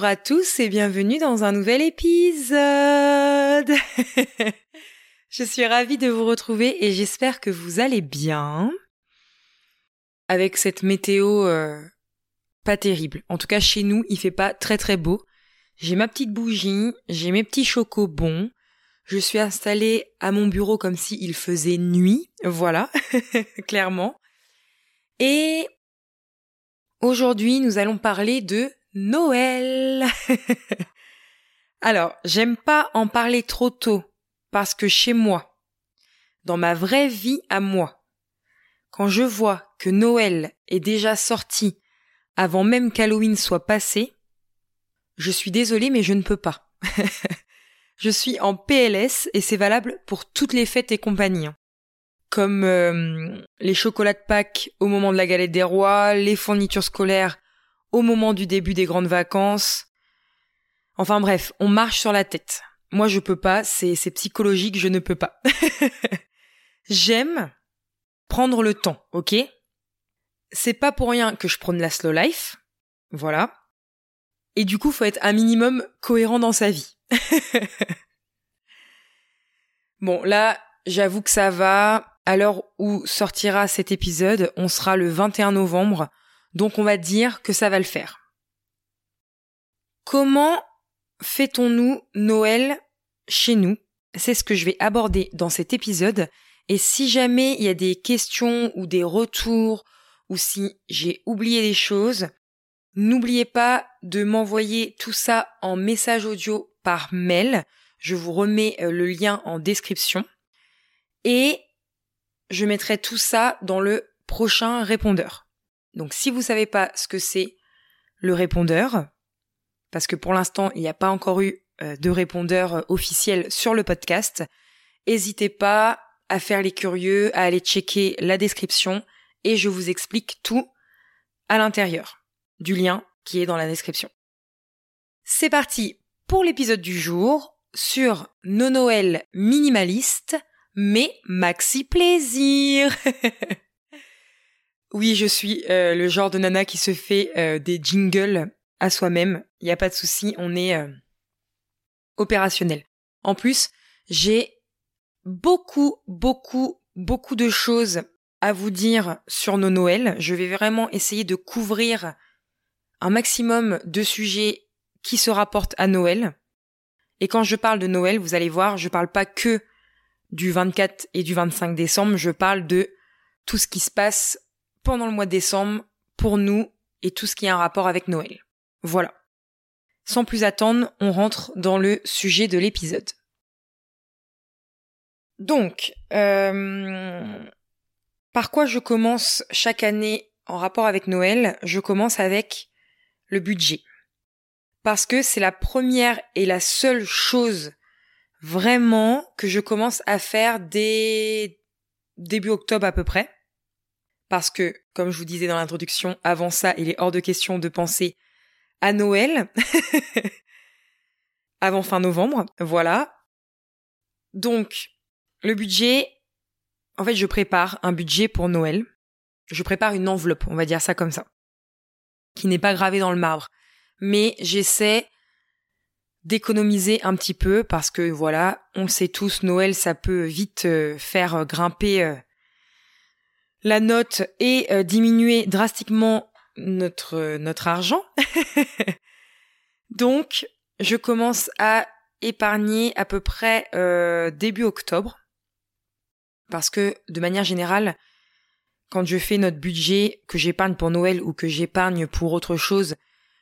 Bonjour à tous et bienvenue dans un nouvel épisode. je suis ravie de vous retrouver et j'espère que vous allez bien. Avec cette météo euh, pas terrible. En tout cas chez nous, il fait pas très très beau. J'ai ma petite bougie, j'ai mes petits chocobons. Je suis installée à mon bureau comme s'il faisait nuit. Voilà, clairement. Et aujourd'hui, nous allons parler de Noël. Alors, j'aime pas en parler trop tôt parce que chez moi, dans ma vraie vie à moi, quand je vois que Noël est déjà sorti avant même qu'Halloween soit passé, je suis désolée mais je ne peux pas. je suis en PLS et c'est valable pour toutes les fêtes et compagnies. Hein. Comme euh, les chocolats de Pâques au moment de la galette des rois, les fournitures scolaires au moment du début des grandes vacances. Enfin bref, on marche sur la tête. Moi je peux pas, c'est, psychologique, je ne peux pas. J'aime prendre le temps, ok? C'est pas pour rien que je prône la slow life. Voilà. Et du coup, faut être un minimum cohérent dans sa vie. bon, là, j'avoue que ça va. À l'heure où sortira cet épisode, on sera le 21 novembre. Donc on va dire que ça va le faire. Comment fêtons-nous Noël chez nous? C'est ce que je vais aborder dans cet épisode. Et si jamais il y a des questions ou des retours ou si j'ai oublié des choses, n'oubliez pas de m'envoyer tout ça en message audio par mail. Je vous remets euh, le lien en description. Et je mettrai tout ça dans le prochain répondeur. Donc si vous savez pas ce que c'est le répondeur, parce que pour l'instant il n'y a pas encore eu euh, de répondeur euh, officiel sur le podcast, n'hésitez pas à faire les curieux, à aller checker la description et je vous explique tout à l'intérieur du lien qui est dans la description. C'est parti pour l'épisode du jour sur nos Noël minimalistes, mais maxi plaisir. Oui, je suis euh, le genre de nana qui se fait euh, des jingles à soi-même. Il n'y a pas de souci, on est euh, opérationnel. En plus, j'ai beaucoup, beaucoup, beaucoup de choses à vous dire sur nos Noëls. Je vais vraiment essayer de couvrir un maximum de sujets qui se rapportent à Noël. Et quand je parle de Noël, vous allez voir, je parle pas que du 24 et du 25 décembre, je parle de tout ce qui se passe pendant le mois de décembre pour nous et tout ce qui a un rapport avec Noël. Voilà. Sans plus attendre, on rentre dans le sujet de l'épisode. Donc, euh, par quoi je commence chaque année en rapport avec Noël? Je commence avec le budget. Parce que c'est la première et la seule chose vraiment que je commence à faire dès début octobre à peu près parce que, comme je vous disais dans l'introduction, avant ça, il est hors de question de penser à Noël. avant fin novembre, voilà. Donc, le budget, en fait, je prépare un budget pour Noël. Je prépare une enveloppe, on va dire ça comme ça, qui n'est pas gravée dans le marbre. Mais j'essaie d'économiser un petit peu parce que voilà, on sait tous, Noël, ça peut vite euh, faire grimper euh, la note et euh, diminuer drastiquement notre euh, notre argent. Donc, je commence à épargner à peu près euh, début octobre parce que de manière générale, quand je fais notre budget que j'épargne pour Noël ou que j'épargne pour autre chose,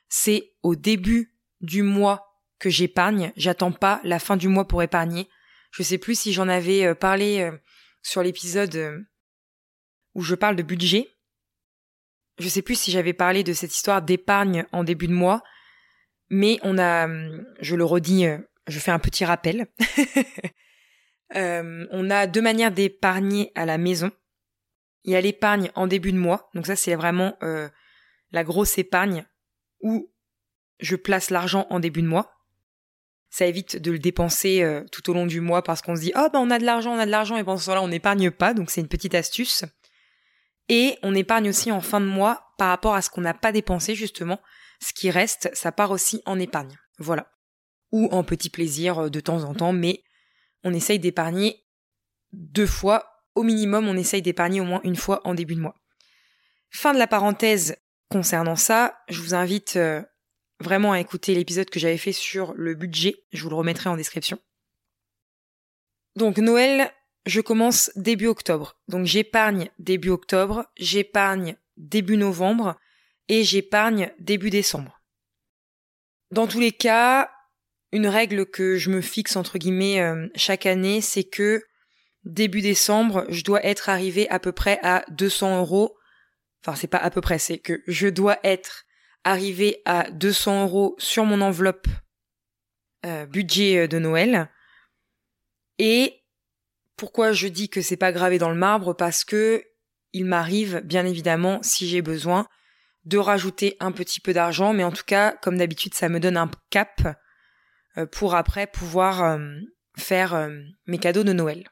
c'est au début du mois que j'épargne. J'attends pas la fin du mois pour épargner. Je sais plus si j'en avais parlé sur l'épisode où je parle de budget. Je sais plus si j'avais parlé de cette histoire d'épargne en début de mois, mais on a, je le redis, euh, je fais un petit rappel. Euh, on a deux manières d'épargner à la maison. Il y a l'épargne en début de mois, donc ça c'est vraiment euh, la grosse épargne où je place l'argent en début de mois. Ça évite de le dépenser tout au long du mois parce qu'on se dit oh ben on a de l'argent, on a de l'argent et pendant ce temps-là on n'épargne pas, donc c'est une petite astuce. Et on épargne aussi en fin de mois par rapport à ce qu'on n'a pas dépensé justement. Ce qui reste, ça part aussi en épargne. Voilà. Ou en petit plaisir euh, de temps en temps, mais on essaye d'épargner deux fois. Au minimum, on essaye d'épargner au moins une fois en début de mois. Fin de la parenthèse concernant ça. Je vous invite euh, vraiment à écouter l'épisode que j'avais fait sur le budget. Je vous le remettrai en description. Donc Noël, je commence début octobre. Donc j'épargne début octobre, j'épargne début novembre et j'épargne début décembre. Dans tous les cas, une règle que je me fixe entre guillemets euh, chaque année, c'est que début décembre, je dois être arrivé à peu près à 200 euros. Enfin, c'est pas à peu près, c'est que je dois être arrivé à 200 euros sur mon enveloppe euh, budget euh, de Noël. Et pourquoi je dis que c'est pas gravé dans le marbre Parce que il m'arrive, bien évidemment, si j'ai besoin, de rajouter un petit peu d'argent, mais en tout cas, comme d'habitude, ça me donne un cap euh, pour après pouvoir euh, faire euh, mes cadeaux de Noël.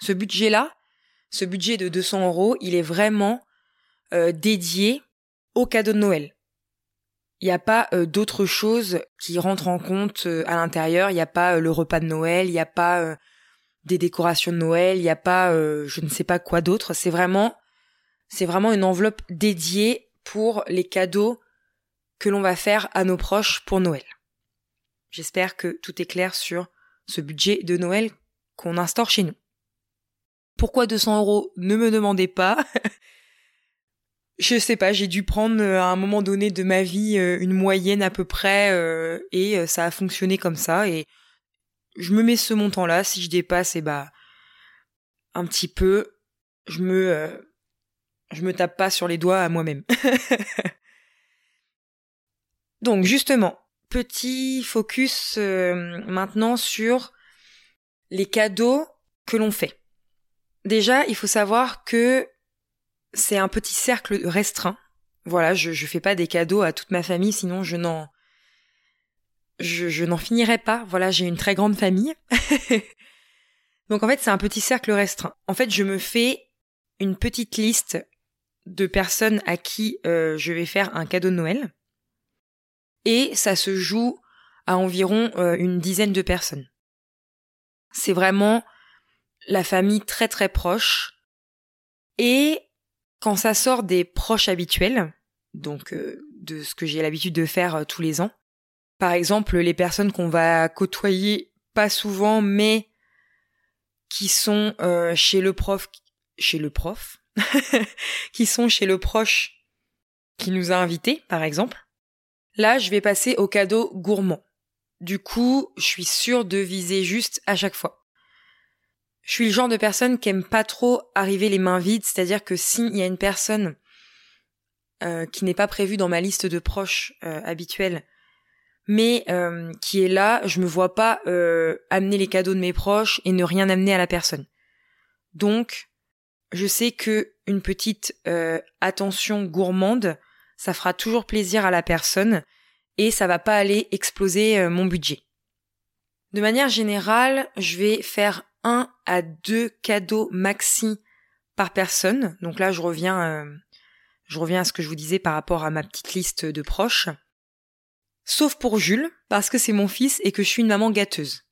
Ce budget-là, ce budget de 200 euros, il est vraiment dédié aux cadeaux de Noël. Il n'y a pas d'autres choses qui rentrent en compte à l'intérieur. Il n'y a pas le repas de Noël, il n'y a pas des décorations de Noël, il n'y a pas je ne sais pas quoi d'autre. C'est vraiment c'est vraiment une enveloppe dédiée pour les cadeaux que l'on va faire à nos proches pour Noël. J'espère que tout est clair sur ce budget de Noël qu'on instaure chez nous. Pourquoi 200 euros Ne me demandez pas. Je sais pas, j'ai dû prendre euh, à un moment donné de ma vie euh, une moyenne à peu près euh, et ça a fonctionné comme ça et je me mets ce montant-là. Si je dépasse, et eh bah un petit peu, je me je me tape pas sur les doigts à moi-même. Donc justement, petit focus euh, maintenant sur les cadeaux que l'on fait. Déjà, il faut savoir que c'est un petit cercle restreint. Voilà, je ne fais pas des cadeaux à toute ma famille, sinon je n'en je, n'en finirai pas. Voilà, j'ai une très grande famille. Donc en fait, c'est un petit cercle restreint. En fait, je me fais une petite liste de personnes à qui euh, je vais faire un cadeau de Noël et ça se joue à environ euh, une dizaine de personnes. C'est vraiment la famille très très proche. Et quand ça sort des proches habituels, donc euh, de ce que j'ai l'habitude de faire tous les ans, par exemple les personnes qu'on va côtoyer pas souvent mais qui sont chez le prof, chez le prof, qui sont chez le proche qui nous a invités, par exemple, Là, je vais passer au cadeau gourmand. Du coup, je suis sûre de viser juste à chaque fois. Je suis le genre de personne qui aime pas trop arriver les mains vides, c'est-à-dire que s'il y a une personne euh, qui n'est pas prévue dans ma liste de proches euh, habituels, mais euh, qui est là, je me vois pas amener les cadeaux de mes proches et ne rien amener à la personne. Donc, je sais que une petite attention gourmande ça fera toujours plaisir à la personne et ça va pas aller exploser euh, mon budget. De manière générale, je vais faire un à deux cadeaux maxi par personne. Donc là, je reviens, euh, je reviens à ce que je vous disais par rapport à ma petite liste de proches. Sauf pour Jules, parce que c'est mon fils et que je suis une maman gâteuse.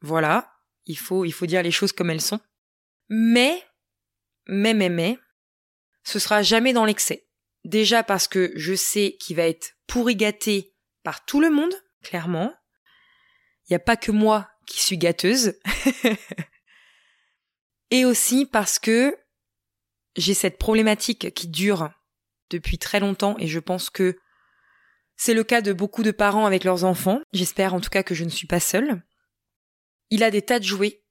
Voilà, il faut, il faut dire les choses comme elles sont. Mais, mais, mais, mais, ce sera jamais dans l'excès. Déjà parce que je sais qu'il va être pourri gâté par tout le monde, clairement. Il n'y a pas que moi qui suis gâteuse. Et aussi parce que j'ai cette problématique qui dure depuis très longtemps et je pense que c'est le cas de beaucoup de parents avec leurs enfants. J'espère en tout cas que je ne suis pas seule. Il a des tas de jouets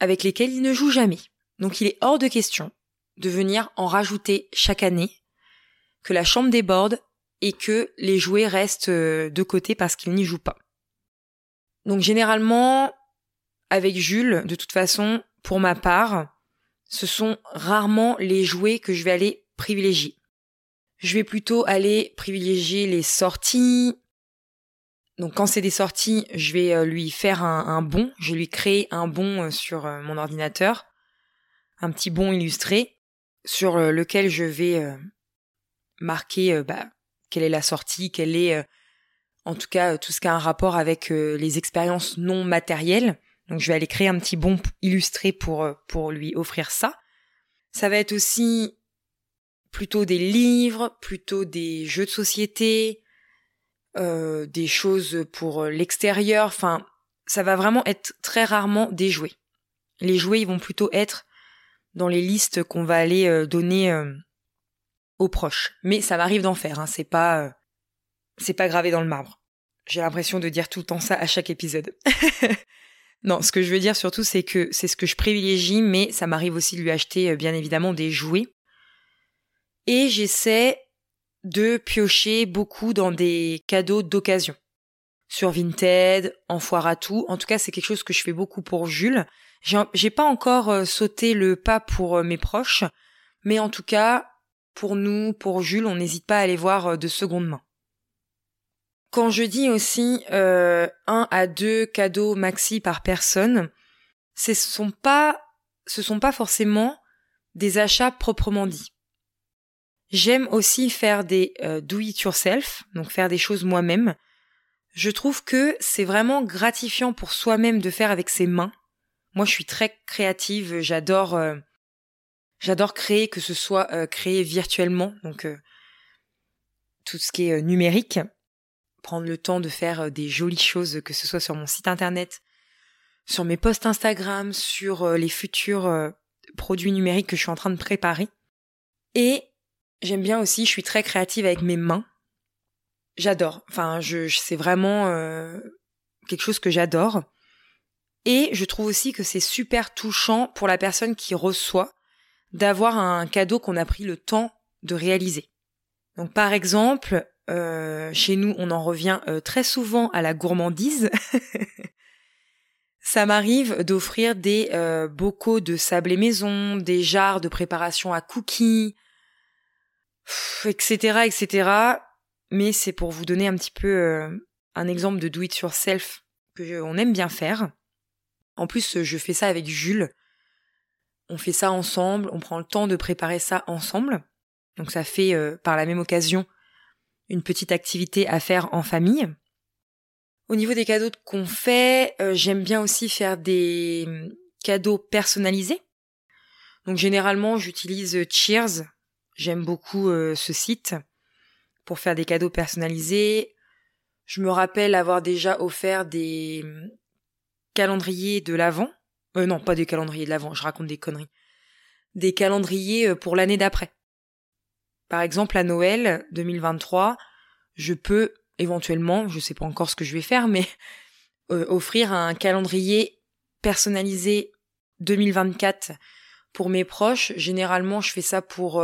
avec lesquels il ne joue jamais. Donc il est hors de question de venir en rajouter chaque année que la chambre déborde et que les jouets restent euh, de côté parce qu'ils n'y jouent pas. Donc généralement, avec Jules, de toute façon, pour ma part, ce sont rarement les jouets que je vais aller privilégier. Je vais plutôt aller privilégier les sorties. Donc quand c'est des sorties, je vais euh, lui faire un, bon, je vais lui créer un bon euh, sur mon ordinateur, un petit bon illustré sur lequel je vais marquer bah, quelle est la sortie, quelle est en tout cas tout ce qui a un rapport avec les expériences non matérielles. Donc je vais aller créer un petit bon illustré pour pour lui offrir ça. Ça va être aussi plutôt des livres, plutôt des jeux de société, euh, des choses pour l'extérieur. Enfin, ça va vraiment être très rarement des jouets. Les jouets, ils vont plutôt être dans les listes qu'on va aller euh, donner euh, aux proches. Mais ça m'arrive d'en faire. Hein. C'est pas, c'est pas gravé dans le marbre. J'ai l'impression de dire tout le temps ça à chaque épisode. non, ce que je veux dire surtout, c'est que c'est ce que je privilégie, mais ça m'arrive aussi de lui acheter bien évidemment des jouets et j'essaie de piocher beaucoup dans des cadeaux d'occasion. Sur Vinted, en foire à tout. En tout cas, c'est quelque chose que je fais beaucoup pour Jules. J'ai pas encore euh, sauté le pas pour euh, mes proches, mais en tout cas, pour nous, pour Jules, on n'hésite pas à aller voir euh, de seconde main. Quand je dis aussi un à deux cadeaux maxi par personne, ce sont pas, ce sont pas forcément des achats proprement dits. J'aime aussi faire des euh, do it yourself, donc faire des choses moi-même. Je trouve que c'est vraiment gratifiant pour soi-même de faire avec ses mains. Moi, je suis très créative, j'adore euh, j'adore créer que ce soit euh, créé virtuellement, donc tout ce qui est numérique, prendre le temps de faire des jolies choses que ce soit sur mon site internet, sur mes posts Instagram, sur les futurs produits numériques que je suis en train de préparer. Et J'aime bien aussi, je suis très créative avec mes mains. J'adore. Enfin, je, c'est vraiment euh, quelque chose que j'adore. Et je trouve aussi que c'est super touchant pour la personne qui reçoit d'avoir un cadeau qu'on a pris le temps de réaliser. Donc par exemple, euh, chez nous, on en revient euh, très souvent à la gourmandise. Ça m'arrive d'offrir des bocaux de sable et maison, des jarres de préparation à cookies, etc., etc. Mais c'est pour vous donner un petit peu euh, un exemple de do it yourself que on aime bien faire. En plus, je fais ça avec Jules. On fait ça ensemble, on prend le temps de préparer ça ensemble. Donc ça fait euh, par la même occasion une petite activité à faire en famille. Au niveau des cadeaux qu'on fait, euh, j'aime bien aussi faire des hum, cadeaux personnalisés. Donc généralement, j'utilise Cheers J'aime beaucoup euh, ce site pour faire des cadeaux personnalisés. Je me rappelle avoir déjà offert des hum, calendriers de l'avant. Euh, non, pas des calendriers de l'avant, je raconte des conneries. Des calendriers euh, pour l'année d'après. Par exemple, à Noël 2023, je peux éventuellement, je sais pas encore ce que je vais faire, mais offrir un calendrier personnalisé 2024 pour mes proches. Généralement, je fais ça pour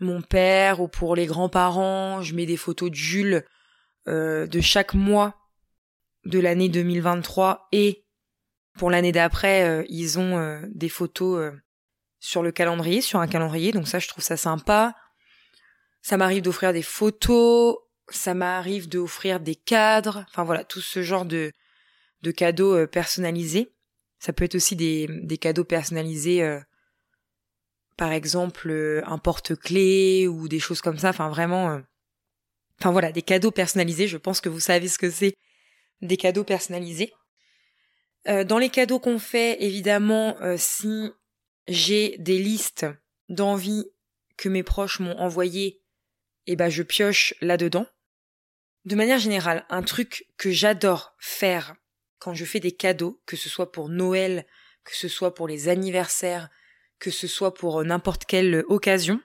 mon père ou pour les grands-parents. Je mets des photos de Jules euh, de chaque mois de l'année 2023 et pour l'année d'après, euh, ils ont euh, des photos sur le calendrier, sur un calendrier. Donc ça, je trouve ça sympa. Ça m'arrive d'offrir des photos, ça m'arrive d'offrir des cadres. Enfin voilà, tout ce genre de, de cadeaux personnalisés. Ça peut être aussi des, des cadeaux personnalisés par exemple euh, un porte-clés ou des choses comme ça. Enfin vraiment, euh, enfin voilà, des cadeaux personnalisés. Je pense que vous savez ce que c'est des cadeaux personnalisés. Euh, dans les cadeaux qu'on fait, évidemment, si j'ai des listes d'envies que mes proches m'ont envoyées, eh ben je pioche là-dedans. De manière générale, un truc que j'adore faire quand je fais des cadeaux, que ce soit pour Noël, que ce soit pour les anniversaires, que ce soit pour n'importe quelle occasion,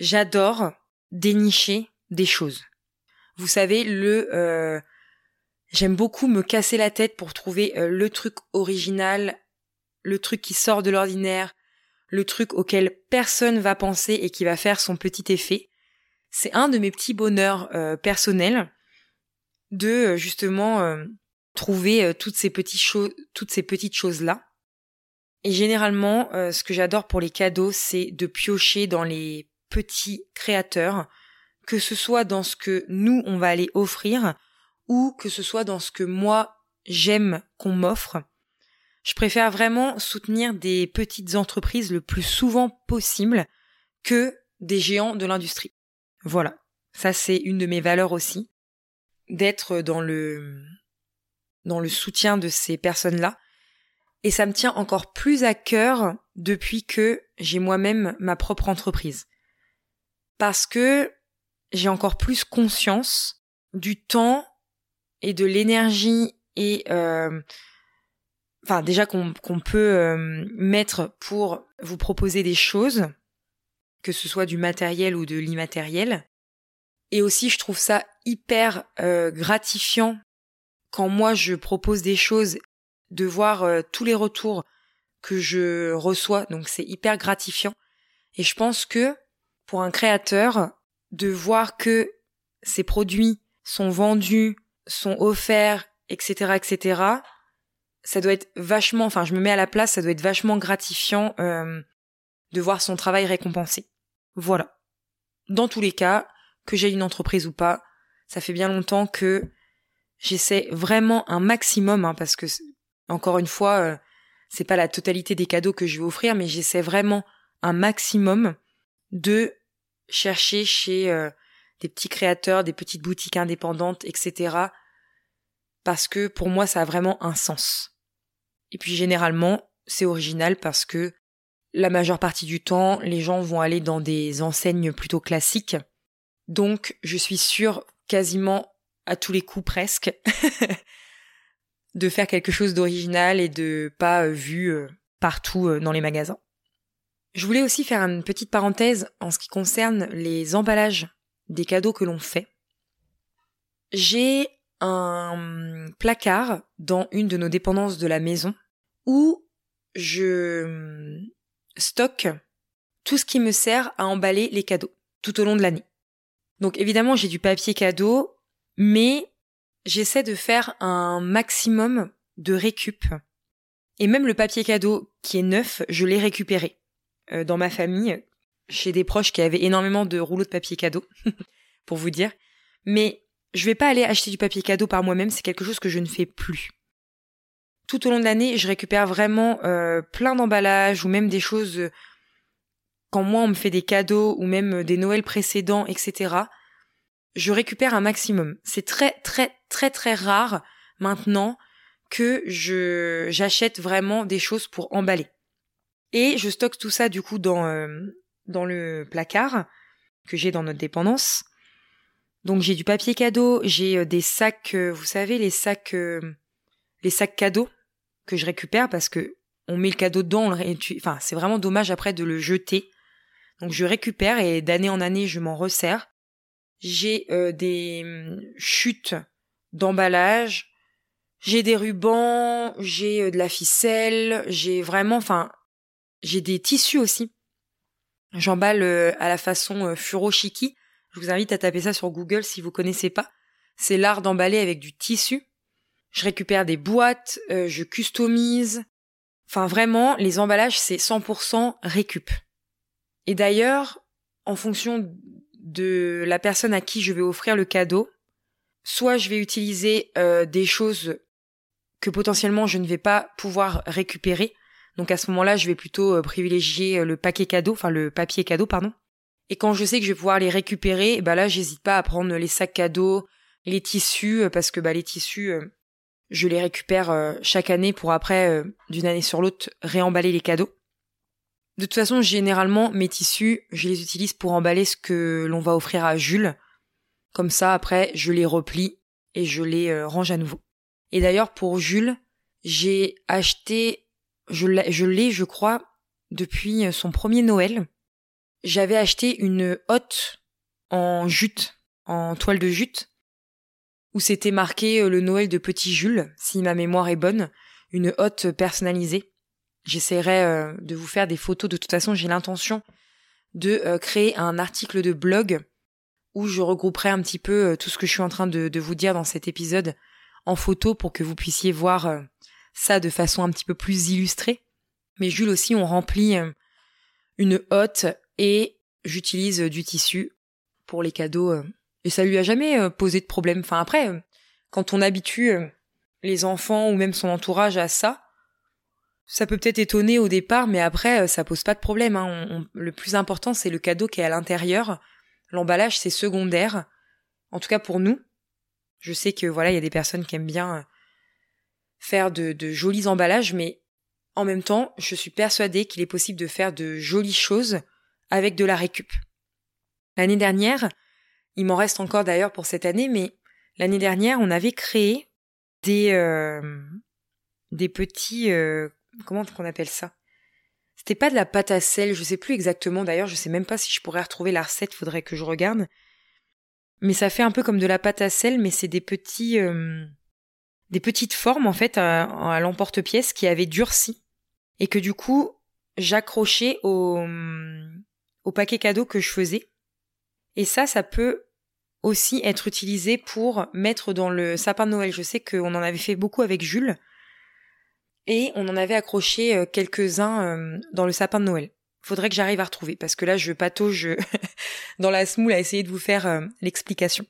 j'adore dénicher des choses. Vous savez, le euh, j'aime beaucoup me casser la tête pour trouver euh, le truc original, le truc qui sort de l'ordinaire, le truc auquel personne va penser et qui va faire son petit effet. C'est un de mes petits bonheurs euh, personnels de justement trouver toutes ces petites toutes ces petites choses là. Et généralement, euh, ce que j'adore pour les cadeaux, c'est de piocher dans les petits créateurs, que ce soit dans ce que nous, on va aller offrir, ou que ce soit dans ce que moi, j'aime qu'on m'offre. Je préfère vraiment soutenir des petites entreprises le plus souvent possible que des géants de l'industrie. Voilà. Ça, c'est une de mes valeurs aussi. D'être dans le, dans le soutien de ces personnes-là. Et ça me tient encore plus à cœur depuis que j'ai moi-même ma propre entreprise. Parce que j'ai encore plus conscience du temps et de l'énergie et euh, enfin déjà qu'on peut euh, mettre pour vous proposer des choses, que ce soit du matériel ou de l'immatériel. Et aussi, je trouve ça hyper euh, gratifiant quand moi je propose des choses, de voir euh, tous les retours que je reçois. Donc c'est hyper gratifiant. Et je pense que pour un créateur, de voir que ses produits sont vendus, sont offerts, etc., etc., ça doit être vachement, enfin je me mets à la place, ça doit être vachement gratifiant euh, de voir son travail récompensé. Voilà. Dans tous les cas, que j'ai une entreprise ou pas, ça fait bien longtemps que j'essaie vraiment un maximum, hein, parce que encore une fois, euh, c'est pas la totalité des cadeaux que je vais offrir, mais j'essaie vraiment un maximum de chercher chez euh, des petits créateurs, des petites boutiques indépendantes, etc. Parce que pour moi, ça a vraiment un sens. Et puis généralement, c'est original parce que la majeure partie du temps, les gens vont aller dans des enseignes plutôt classiques. Donc, je suis sûre quasiment à tous les coups presque de faire quelque chose d'original et de pas euh, vu euh, partout euh, dans les magasins. Je voulais aussi faire une petite parenthèse en ce qui concerne les emballages des cadeaux que l'on fait. J'ai un placard dans une de nos dépendances de la maison où je stocke tout ce qui me sert à emballer les cadeaux tout au long de l'année. Donc évidemment j'ai du papier cadeau, mais j'essaie de faire un maximum de récup. Et même le papier cadeau qui est neuf, je l'ai récupéré. Euh, dans ma famille, chez des proches qui avaient énormément de rouleaux de papier cadeau, pour vous dire. Mais je vais pas aller acheter du papier cadeau par moi-même, c'est quelque chose que je ne fais plus. Tout au long de l'année, je récupère vraiment euh, plein d'emballages ou même des choses euh, quand moi on me fait des cadeaux ou même des Noëls précédents, etc. Je récupère un maximum. C'est très très très très rare maintenant que je j'achète vraiment des choses pour emballer. Et je stocke tout ça du coup dans dans le placard que j'ai dans notre dépendance. Donc j'ai du papier cadeau, j'ai euh, des sacs, euh, vous savez, les sacs, euh, les sacs cadeaux que je récupère parce que on met le cadeau dedans, on le enfin c'est vraiment dommage après de le jeter. Donc je récupère et d'année en année je m'en resserre. J'ai des hum, chutes d'emballage, j'ai des rubans, j'ai de la ficelle, j'ai vraiment, enfin j'ai des tissus aussi. J'emballe à la façon furoshiki je vous invite à taper ça sur Google si vous connaissez pas. C'est l'art d'emballer avec du tissu. Je récupère des boîtes, euh, je customise. Enfin vraiment, les emballages c'est 100% récup. Et d'ailleurs, en fonction de la personne à qui je vais offrir le cadeau, soit je vais utiliser euh, des choses que potentiellement je ne vais pas pouvoir récupérer. Donc à ce moment-là, je vais plutôt euh, privilégier le paquet cadeau, enfin le papier cadeau, pardon. Et quand je sais que je vais pouvoir les récupérer, bah là, j'hésite pas à prendre les sacs cadeaux, les tissus, euh, parce que bah les tissus, euh, je les récupère euh, chaque année pour après, d'une année sur l'autre, réemballer les cadeaux. De toute façon, généralement, mes tissus, je les utilise pour emballer ce que l'on va offrir à Jules. Comme ça, après, je les replie et je les range à nouveau. Et d'ailleurs, pour Jules, j'ai acheté, je l'ai, je crois, depuis son premier Noël j'avais acheté une hotte en jute, en toile de jute, où c'était marqué euh, le Noël de Petit Jules, si ma mémoire est bonne, une hotte personnalisée. J'essaierai euh, de vous faire des photos. De toute façon, j'ai l'intention de euh, créer un article de blog où je regrouperai un petit peu tout ce que je suis en train de, vous dire dans cet épisode en photo pour que vous puissiez voir ça de façon un petit peu plus illustrée. Mais Jules aussi, on remplit une hotte et j'utilise du tissu pour les cadeaux euh, et ça lui a jamais euh, posé de problème. Enfin après, euh, quand on habitue les enfants ou même son entourage à ça, ça peut peut-être étonner au départ, mais après ça pose pas de problème. Hein. le plus important c'est le cadeau qui est à l'intérieur. l'emballage c'est secondaire. En tout cas pour nous. Je sais que voilà, il y a des personnes qui aiment bien euh, faire de, jolis emballages, mais en même temps, je suis persuadée qu'il est possible de faire de jolies choses avec de la récup. L'année dernière, il m'en reste encore d'ailleurs pour cette année, mais l'année dernière, on avait créé des euh, des petits euh, comment on appelle ça? C'était pas de la pâte à sel, je sais plus exactement. D'ailleurs, je sais même pas si je pourrais retrouver la recette. Faudrait que je regarde. Mais ça fait un peu comme de la pâte à sel, mais c'est des petits euh, des petites formes en fait à, l'emporte-pièce qui avaient durci et que du coup j'accrochais au au paquet cadeau que je faisais. Et ça, ça peut aussi être utilisé pour mettre dans le sapin de Noël. Je sais qu'on en avait fait beaucoup avec Jules et on en avait accroché euh, quelques-uns euh, dans le sapin de Noël. Faudrait que j'arrive à retrouver parce que là je patauge dans la smoule à essayer de vous faire euh, l'explication.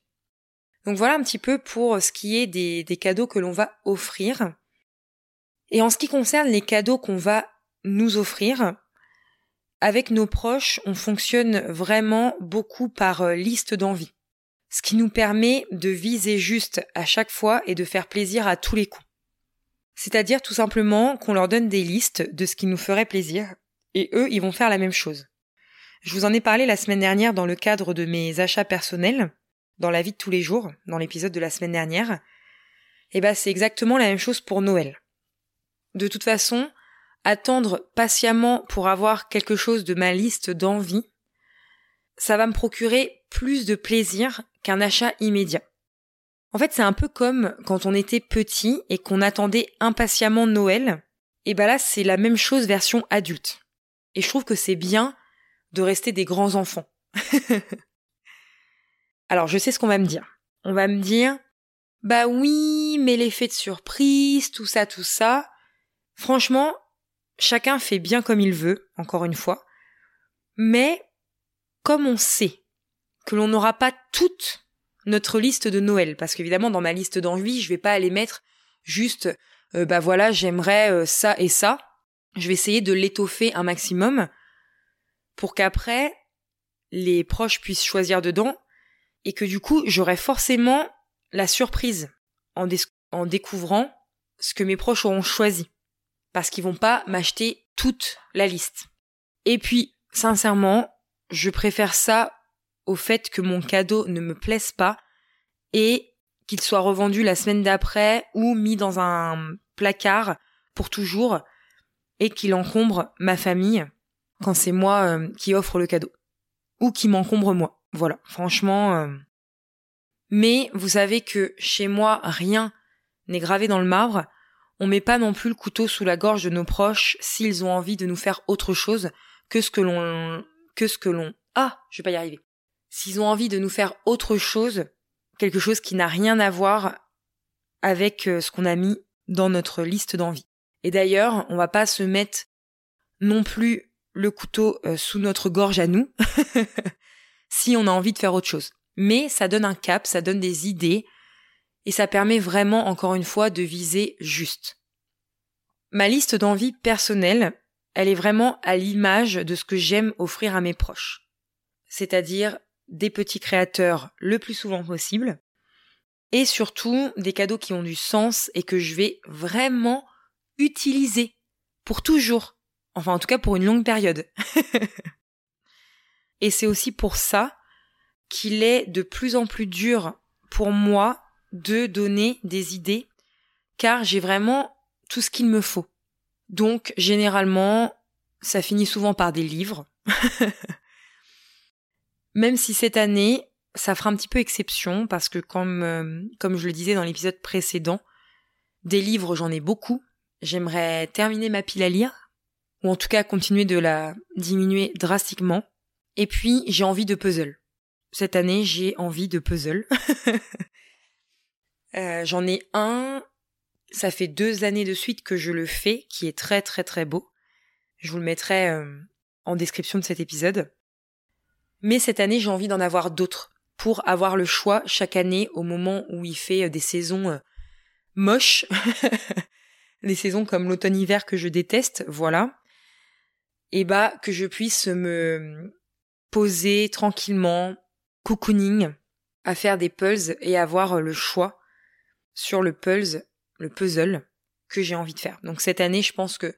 Donc voilà un petit peu pour ce qui est des, des cadeaux que l'on va offrir. Et en ce qui concerne les cadeaux qu'on va nous offrir, avec nos proches, on fonctionne vraiment beaucoup par liste d'envie ce qui nous permet de viser juste à chaque fois et de faire plaisir à tous les coups. C'est-à-dire tout simplement qu'on leur donne des listes de ce qui nous ferait plaisir, et eux, ils vont faire la même chose. Je vous en ai parlé la semaine dernière dans le cadre de mes achats personnels, dans la vie de tous les jours, dans l'épisode de la semaine dernière. Et eh ben, c'est exactement la même chose pour Noël. De toute façon, attendre patiemment pour avoir quelque chose de ma liste d'envie, ça va me procurer plus de plaisir qu'un achat immédiat. En fait, c'est un peu comme quand on était petit et qu'on attendait impatiemment Noël. Et ben là, c'est la même chose version adulte. Et je trouve que c'est bien de rester des grands enfants. Alors, je sais ce qu'on va me dire. On va me dire, bah oui, mais l'effet de surprise, tout ça, tout ça. Franchement, chacun fait bien comme il veut, encore une fois. Mais comme on sait que l'on n'aura pas toute notre liste de Noël, parce qu'évidemment dans ma liste d'envie, je vais pas aller mettre juste euh, bah voilà, j'aimerais euh, ça et ça. Je vais essayer de l'étoffer un maximum pour qu'après les proches puissent choisir dedans et que du coup, j'aurai forcément la surprise en, en découvrant ce que mes proches auront choisi parce qu'ils vont pas m'acheter toute la liste. Et puis, sincèrement, je préfère ça au fait que mon cadeau ne me plaise pas et qu'il soit revendu la semaine d'après ou mis dans un placard pour toujours et qu'il encombre ma famille quand c'est moi euh, qui offre le cadeau ou qui m'encombre moi. Voilà, franchement. Euh. Mais vous savez que chez moi rien n'est gravé dans le marbre. On met pas non plus le couteau sous la gorge de nos proches s'ils ont envie de nous faire autre chose que ce que l'on que ce que l'on ah je vais pas y arriver s'ils ont envie de nous faire autre chose, quelque chose qui n'a rien à voir avec euh, ce qu'on a mis dans notre liste d'envie. Et d'ailleurs, on va pas se mettre non plus le couteau euh, sous notre gorge à nous si on a envie de faire autre chose. Mais ça donne un cap, ça donne des idées et ça permet vraiment encore une fois de viser juste. Ma liste d'envie personnelle, elle est vraiment à l'image de ce que j'aime offrir à mes proches. C'est-à-dire des petits créateurs le plus souvent possible, et surtout des cadeaux qui ont du sens et que je vais vraiment utiliser pour toujours, enfin en tout cas pour une longue période. et c'est aussi pour ça qu'il est de plus en plus dur pour moi de donner des idées, car j'ai vraiment tout ce qu'il me faut. Donc généralement, ça finit souvent par des livres. Même si cette année, ça fera un petit peu exception parce que comme, euh, comme je le disais dans l'épisode précédent, des livres j'en ai beaucoup. J'aimerais terminer ma pile à lire, ou en tout cas continuer de la diminuer drastiquement. Et puis j'ai envie de puzzle. Cette année j'ai envie de puzzle. euh, j'en ai un, ça fait deux années de suite que je le fais, qui est très très très beau. Je vous le mettrai euh, en description de cet épisode. Mais cette année, j'ai envie d'en avoir d'autres pour avoir le choix chaque année au moment où il fait euh, des saisons euh, moches, des saisons comme l'automne-hiver que je déteste, voilà. Et bah que je puisse me poser tranquillement cocooning, à faire des puzzles et avoir le choix sur le puzzle, le puzzle que j'ai envie de faire. Donc cette année, je pense que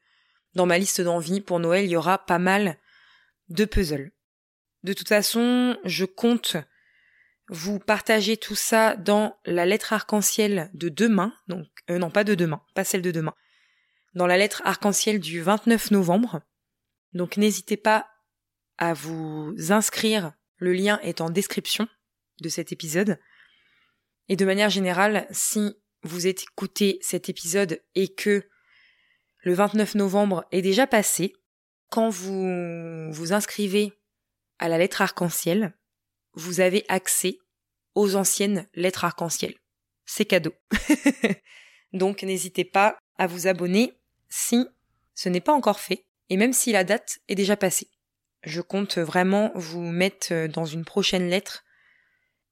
dans ma liste d'envie pour Noël, il y aura pas mal de puzzles. De toute façon, je compte vous partager tout ça dans la lettre arc-en-ciel de demain, donc euh, non pas de demain, pas celle de demain, dans la lettre arc-en-ciel du 29 novembre. Donc n'hésitez pas à vous inscrire, le lien est en description de cet épisode. Et de manière générale, si vous écoutez cet épisode et que le 29 novembre est déjà passé, quand vous vous inscrivez à la lettre arc-en-ciel, vous avez accès aux anciennes lettres arc-en-ciel. C'est cadeau. Donc n'hésitez pas à vous abonner si ce n'est pas encore fait, et même si la date est déjà passée. Je compte vraiment vous mettre dans une prochaine lettre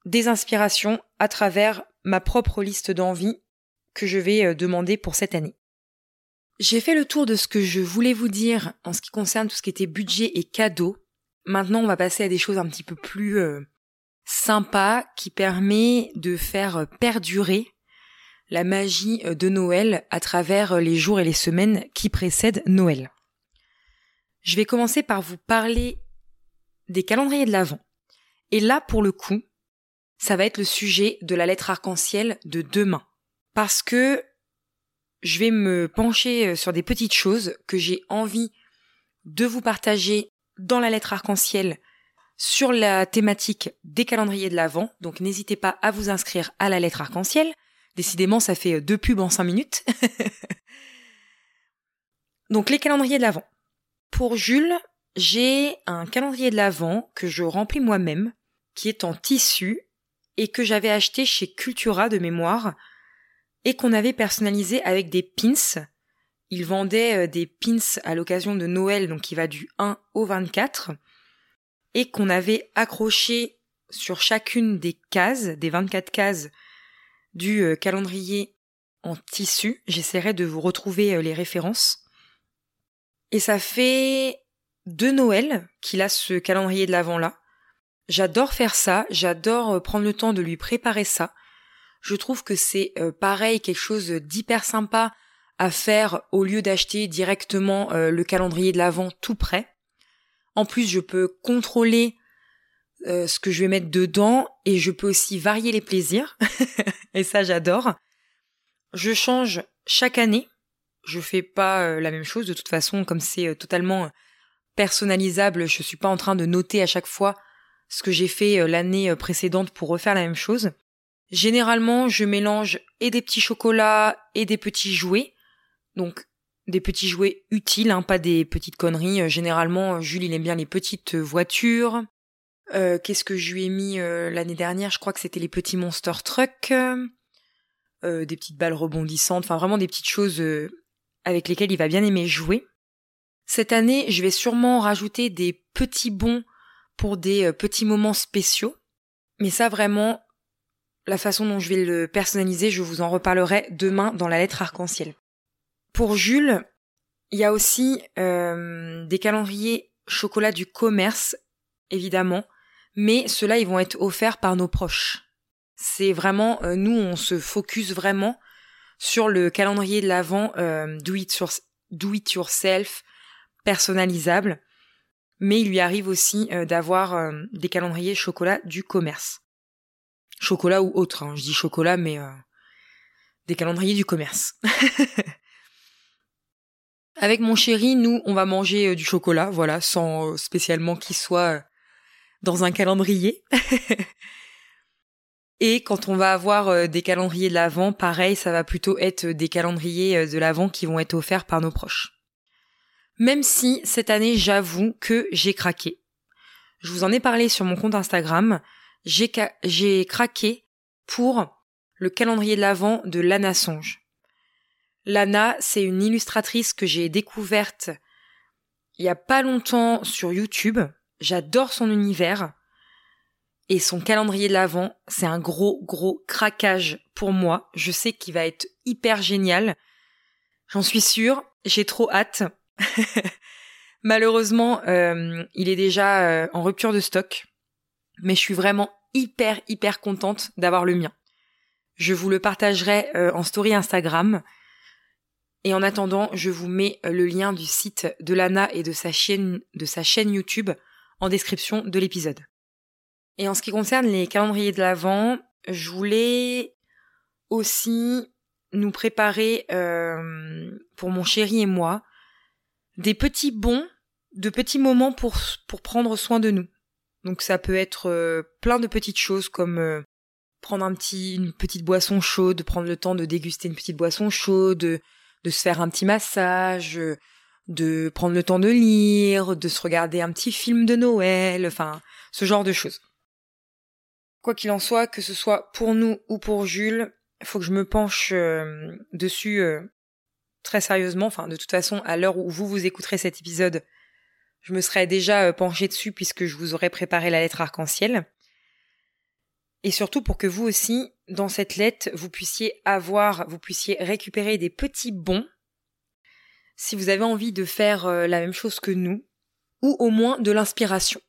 des inspirations à travers ma propre liste d'envies que je vais euh, demander pour cette année. J'ai fait le tour de ce que je voulais vous dire en ce qui concerne tout ce qui était budget et cadeaux. Maintenant, on va passer à des choses un petit peu plus euh, sympas qui permet de faire perdurer la magie euh, de Noël à travers euh, les jours et les semaines qui précèdent Noël. Je vais commencer par vous parler des calendriers de l'Avent. Et là, pour le coup, ça va être le sujet de la lettre arc-en-ciel de demain. Parce que je vais me pencher sur des petites choses que j'ai envie de vous partager dans la lettre arc-en-ciel sur la thématique des calendriers de l'Avent. Donc n'hésitez pas à vous inscrire à la lettre arc-en-ciel. Décidément, ça fait deux pubs en cinq minutes. donc les calendriers de l'Avent. Pour Jules, j'ai un calendrier de l'Avent que je remplis moi-même, qui est en tissu et que j'avais acheté chez Cultura de mémoire et qu'on avait personnalisé avec des pins il vendait euh, des pins à l'occasion de Noël, donc qui va du 1 au 24, et qu'on avait accroché sur chacune des cases, des 24 cases du euh, calendrier en tissu. J'essaierai de vous retrouver euh, les références. Et ça fait deux Noël qu'il a ce calendrier de l'avant là. J'adore faire ça, j'adore prendre le temps de lui préparer ça. Je trouve que c'est pareil, quelque chose d'hyper sympa à faire au lieu d'acheter directement euh, le calendrier de l'avant tout prêt. En plus, je peux contrôler euh, ce que je vais mettre dedans et je peux aussi varier les plaisirs. et ça, j'adore. Je change chaque année. Je fais pas euh, la même chose de toute façon, comme c'est totalement personnalisable. Je suis pas en train de noter à chaque fois ce que j'ai fait l'année précédente pour refaire la même chose. Généralement, je mélange et des petits chocolats et des petits jouets. Donc des petits jouets utiles, hein, pas des petites conneries. Euh, généralement, euh, Jules, il aime bien les petites euh, voitures. Qu'est-ce que je lui ai mis l'année dernière? Je crois que c'était les petits Monster Truck. des petites balles rebondissantes, enfin vraiment des petites choses avec lesquelles il va bien aimer jouer. Cette année, je vais sûrement rajouter des petits bons pour des petits moments spéciaux. Mais ça vraiment, la façon dont je vais le personnaliser, je vous en reparlerai demain dans la lettre arc-en-ciel. Pour Jules, il y a aussi euh, des calendriers chocolat du commerce, évidemment, mais ceux-là, ils vont être offerts par nos proches. C'est vraiment, euh, nous, on se focus vraiment sur le calendrier de l'avant euh, do, it yourself, personnalisable, mais il lui arrive aussi d'avoir des calendriers chocolat du commerce. Chocolat ou autre, hein. je dis chocolat, mais des calendriers du commerce. Avec mon chéri, nous, on va manger euh, du chocolat, voilà, sans euh, spécialement qu'il soit euh, dans un calendrier. Et quand on va avoir des calendriers de l'Avent, pareil, ça va plutôt être des calendriers de l'Avent qui vont être offerts par nos proches. Même si cette année, j'avoue que j'ai craqué. Je vous en ai parlé sur mon compte Instagram. J'ai craqué pour le calendrier de l'Avent de Lana Songe. Lana, c'est une illustratrice que j'ai découverte il y a pas longtemps sur YouTube. J'adore son univers. Et son calendrier de l'Avent, c'est un gros, gros craquage pour moi. Je sais qu'il va être hyper génial. J'en suis sûre. J'ai trop hâte. Malheureusement, euh, il est déjà euh, en rupture de stock. Mais je suis vraiment hyper hyper contente d'avoir le mien. Je vous le partagerai euh, en story Instagram. Et en attendant, je vous mets le lien du site de Lana et de sa chaîne, de sa chaîne YouTube en description de l'épisode. Et en ce qui concerne les calendriers de l'Avent, je voulais aussi nous préparer euh, pour mon chéri et moi des petits bons, de petits moments pour pour prendre soin de nous. Donc ça peut être euh, plein de petites choses comme euh, prendre un petit une petite boisson chaude, prendre le temps de déguster une petite boisson chaude, de, se faire un petit massage, de prendre le temps de lire, de se regarder un petit film de Noël, enfin ce genre de choses. Quoi qu'il en soit, que ce soit pour nous ou pour Jules, il faut que je me penche euh, dessus euh, très sérieusement. Enfin, de toute façon, à l'heure où vous vous écouterez cet épisode, je me serais déjà euh, penché dessus puisque je vous aurais préparé la lettre arc-en-ciel. Et surtout pour que vous aussi, dans cette lettre, vous puissiez avoir, vous puissiez récupérer des petits bons si vous avez envie de faire la même chose que nous, ou au moins de l'inspiration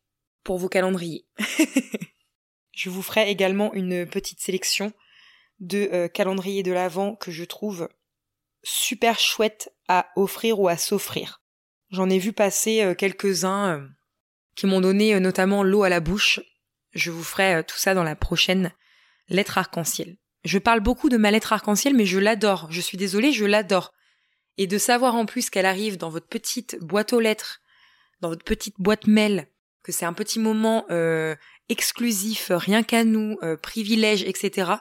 pour vos calendriers. je vous ferai également une petite sélection de euh, calendrier de l'Avent que je trouve super chouette à offrir ou à s'offrir. J'en ai vu passer euh, quelques-uns euh, qui m'ont donné notamment l'eau à la bouche. Je vous ferai tout ça dans la prochaine lettre arc-en-ciel. Je parle beaucoup de ma lettre arc-en-ciel, mais je l'adore. Je suis désolée, je l'adore. Et de savoir en plus qu'elle arrive dans votre petite boîte aux lettres, dans votre petite boîte mail, que c'est un petit moment exclusif, rien qu'à nous, privilège, etc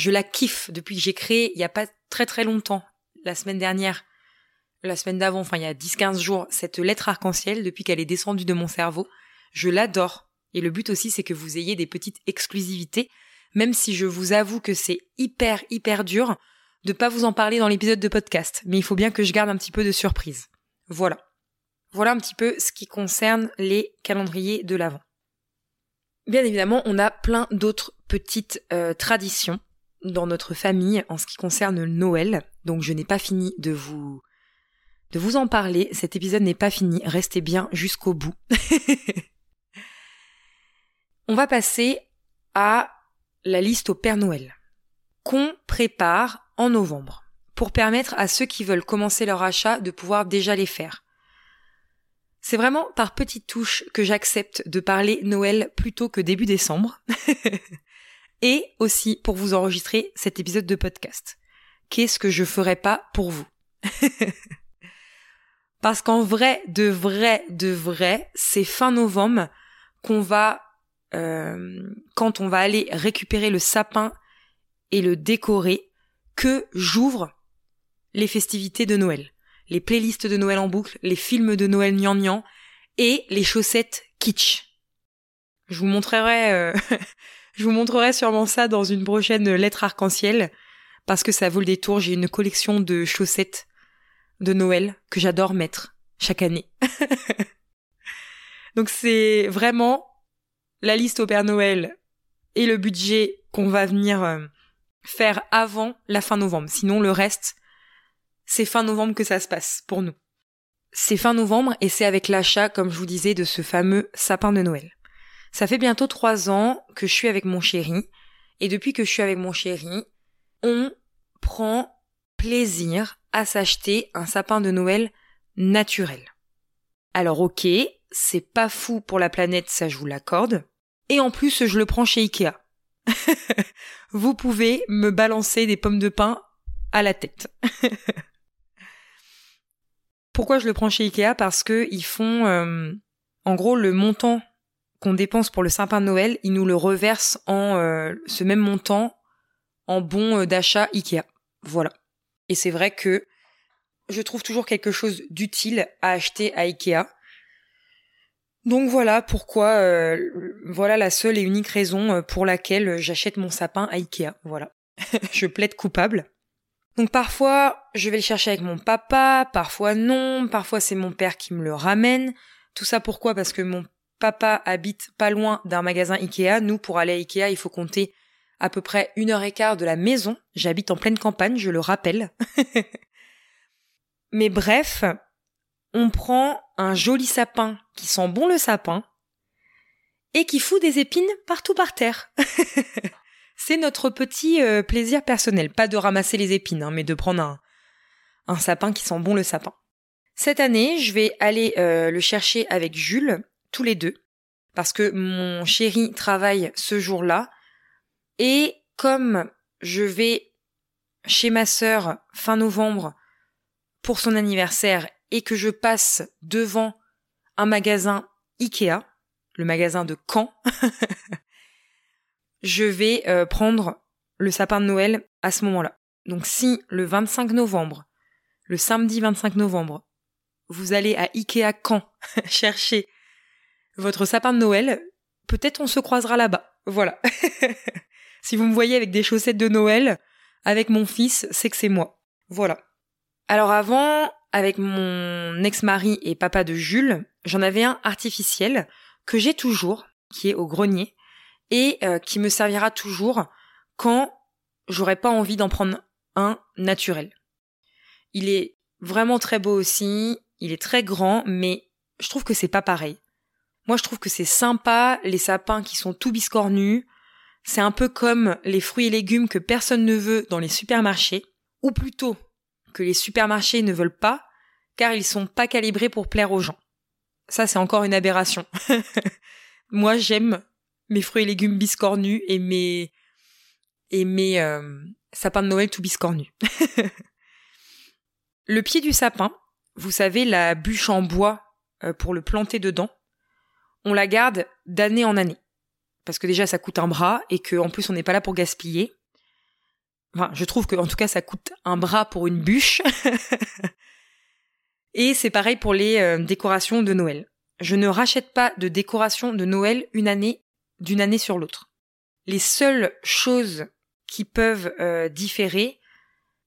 je la kiffe depuis que j'ai créé il n'y a pas très très longtemps, la semaine dernière, la semaine d'avant, enfin il y a 10-15 jours, cette lettre arc-en-ciel depuis qu'elle est descendue de mon cerveau. Je l'adore. Et le but aussi c'est que vous ayez des petites exclusivités, même si je vous avoue que c'est hyper hyper dur de pas vous en parler dans l'épisode de podcast, mais il faut bien que je garde un petit peu de surprise. Voilà. Voilà un petit peu ce qui concerne les calendriers de l'Avent. Bien évidemment, on a plein d'autres petites euh, traditions dans notre famille en ce qui concerne Noël. Donc je n'ai pas fini de vous de vous en parler. Cet épisode n'est pas fini. Restez bien jusqu'au bout. On va passer à la liste au Père Noël qu'on prépare en novembre pour permettre à ceux qui veulent commencer leur achat de pouvoir déjà les faire. C'est vraiment par petites touches que j'accepte de parler Noël plutôt que début décembre. et aussi pour vous enregistrer cet épisode de podcast. Qu'est-ce que je ferais pas pour vous? Parce qu'en vrai, de vrai, de vrai, c'est fin novembre qu'on va, euh, quand on va aller récupérer le sapin et le décorer, que j'ouvre les festivités de Noël, les playlists de Noël en boucle, les films de Noël gnangnan et les chaussettes kitsch. Je vous montrerai euh, Je vous montrerai sûrement ça dans une prochaine lettre arc-en-ciel, parce que ça vaut le détour. J'ai une collection de chaussettes de Noël que j'adore mettre chaque année. Donc c'est vraiment la liste au Père Noël et le budget qu'on va venir euh, faire avant la fin novembre. Sinon le reste, c'est fin novembre que ça se passe pour nous. C'est fin novembre et c'est avec l'achat, comme je vous disais, de ce fameux sapin de Noël. Ça fait bientôt trois ans que je suis avec mon chéri, et depuis que je suis avec mon chéri, on prend plaisir à s'acheter un sapin de Noël naturel. Alors ok, c'est pas fou pour la planète, ça je vous l'accorde, et en plus je le prends chez Ikea. vous pouvez me balancer des pommes de pin à la tête. Pourquoi je le prends chez Ikea? Parce que ils font, euh, en gros, le montant qu'on dépense pour le sapin de Noël, ils nous le reversent en euh, ce même montant en bon euh, d'achat Ikea. Voilà. Et c'est vrai que je trouve toujours quelque chose d'utile à acheter à Ikea. Donc voilà pourquoi, euh, voilà la seule et unique raison pour laquelle j'achète mon sapin à Ikea. Voilà. je plaide coupable. Donc parfois, je vais le chercher avec mon papa, parfois non, parfois c'est mon père qui me le ramène. Tout ça pourquoi? Parce que mon papa habite pas loin d'un magasin Ikea. Nous, pour aller à Ikea, il faut compter à peu près une heure et quart de la maison. J'habite en pleine campagne, je le rappelle. Mais bref, on prend un joli sapin qui sent bon le sapin. et qui fout des épines partout par terre. C'est notre petit euh, plaisir personnel, pas de ramasser les épines, hein, mais de prendre un, sapin qui sent bon le sapin. Cette année, je vais aller euh, le chercher avec Jules, tous les deux, parce que mon chéri travaille ce jour-là, et comme je vais chez ma sœur fin novembre pour son anniversaire et que je passe devant un magasin Ikea, le magasin de Caen, je vais euh, prendre le sapin de Noël à ce moment-là. Donc si le 25 novembre, le samedi 25 novembre, vous allez à Ikea Caen chercher votre sapin de Noël, peut-être on se croisera là-bas. Voilà. si vous me voyez avec des chaussettes de Noël, avec mon fils, c'est que c'est moi. Voilà. Alors avant, avec mon ex-mari et papa de Jules, j'en avais un artificiel que j'ai toujours, qui est au grenier, et euh, qui me servira toujours quand j'aurai pas envie d'en prendre un naturel. Il est vraiment très beau aussi, il est très grand, mais je trouve que c'est pas pareil. Moi, je trouve que c'est sympa, les sapins qui sont tout biscornus. C'est un peu comme les fruits et légumes que personne ne veut dans les supermarchés, ou plutôt que les supermarchés ne veulent pas, car ils sont pas calibrés pour plaire aux gens. Ça, c'est encore une aberration. Moi, j'aime mes fruits et légumes biscornus et mes et mes euh, sapins de Noël tout biscornus. le pied du sapin, vous savez, la bûche en bois euh, pour le planter dedans, on la garde d'année en année. Parce que déjà, ça coûte un bras et qu'en plus, on n'est pas là pour gaspiller. Enfin, je trouve que, en tout cas, ça coûte un bras pour une bûche. et c'est pareil pour les euh, décorations de Noël. Je ne rachète pas de décorations de Noël une année d'une année sur l'autre. Les seules choses qui peuvent euh, différer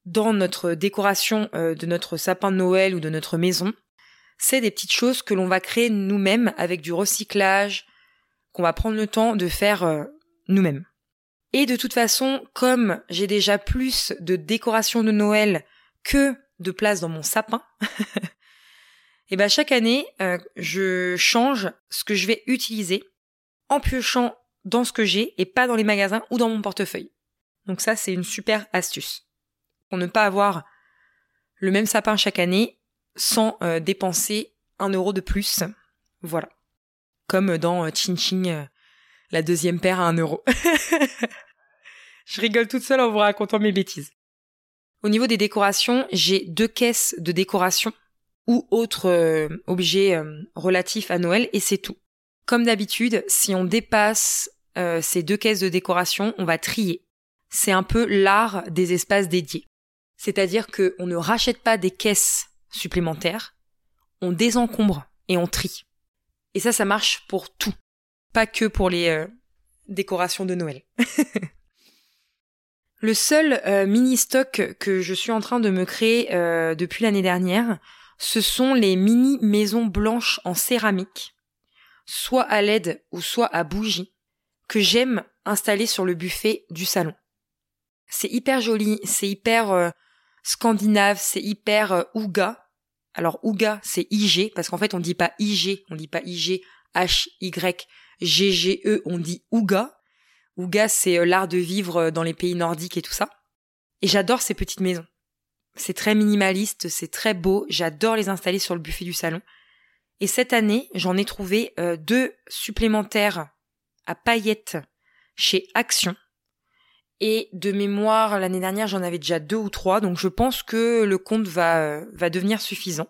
dans notre décoration euh, de notre sapin de Noël ou de notre maison, c'est des petites choses que l'on va créer nous-mêmes avec du recyclage, qu'on va prendre le temps de faire nous-mêmes. Et de toute façon, comme j'ai déjà plus de décoration de Noël que de place dans mon sapin, et ben chaque année, euh, je change ce que je vais utiliser en piochant dans ce que j'ai et pas dans les magasins ou dans mon portefeuille. Donc ça, c'est une super astuce. Pour ne pas avoir le même sapin chaque année sans euh, dépenser un euro de plus. Voilà. Comme dans euh, euh, la deuxième paire à un euro. Je rigole toute seule en vous racontant mes bêtises. Au niveau des décorations, j'ai deux caisses de décoration ou autres objets relatifs à Noël et c'est tout. Comme d'habitude, si on dépasse ces deux caisses de décoration, on va trier. C'est un peu l'art des espaces dédiés. C'est-à-dire qu'on ne rachète pas des caisses supplémentaires, on désencombre et on trie. Et ça, ça marche pour tout, pas que pour les euh, décorations de Noël. Le seul euh, mini stock que je suis en train de me créer euh, depuis l'année dernière, ce sont les mini maisons blanches en céramique, soit à LED ou soit à bougie, que j'aime installer sur le buffet du salon. C'est hyper joli, c'est hyper scandinave, c'est hyper ouga, alors Ouga, c'est IG, parce qu'en fait on dit pas IG, on dit pas IG, H, Y, G, G, E, on dit Ouga. Ouga, c'est euh, l'art de vivre euh, dans les pays nordiques et tout ça. Et j'adore ces petites maisons. C'est très minimaliste, c'est très beau, j'adore les installer sur le buffet du salon. Et cette année, j'en ai trouvé euh, deux supplémentaires à paillettes chez Action. Et de mémoire, l'année dernière, j'en avais déjà deux ou trois, donc je pense que le compte va, va devenir suffisant.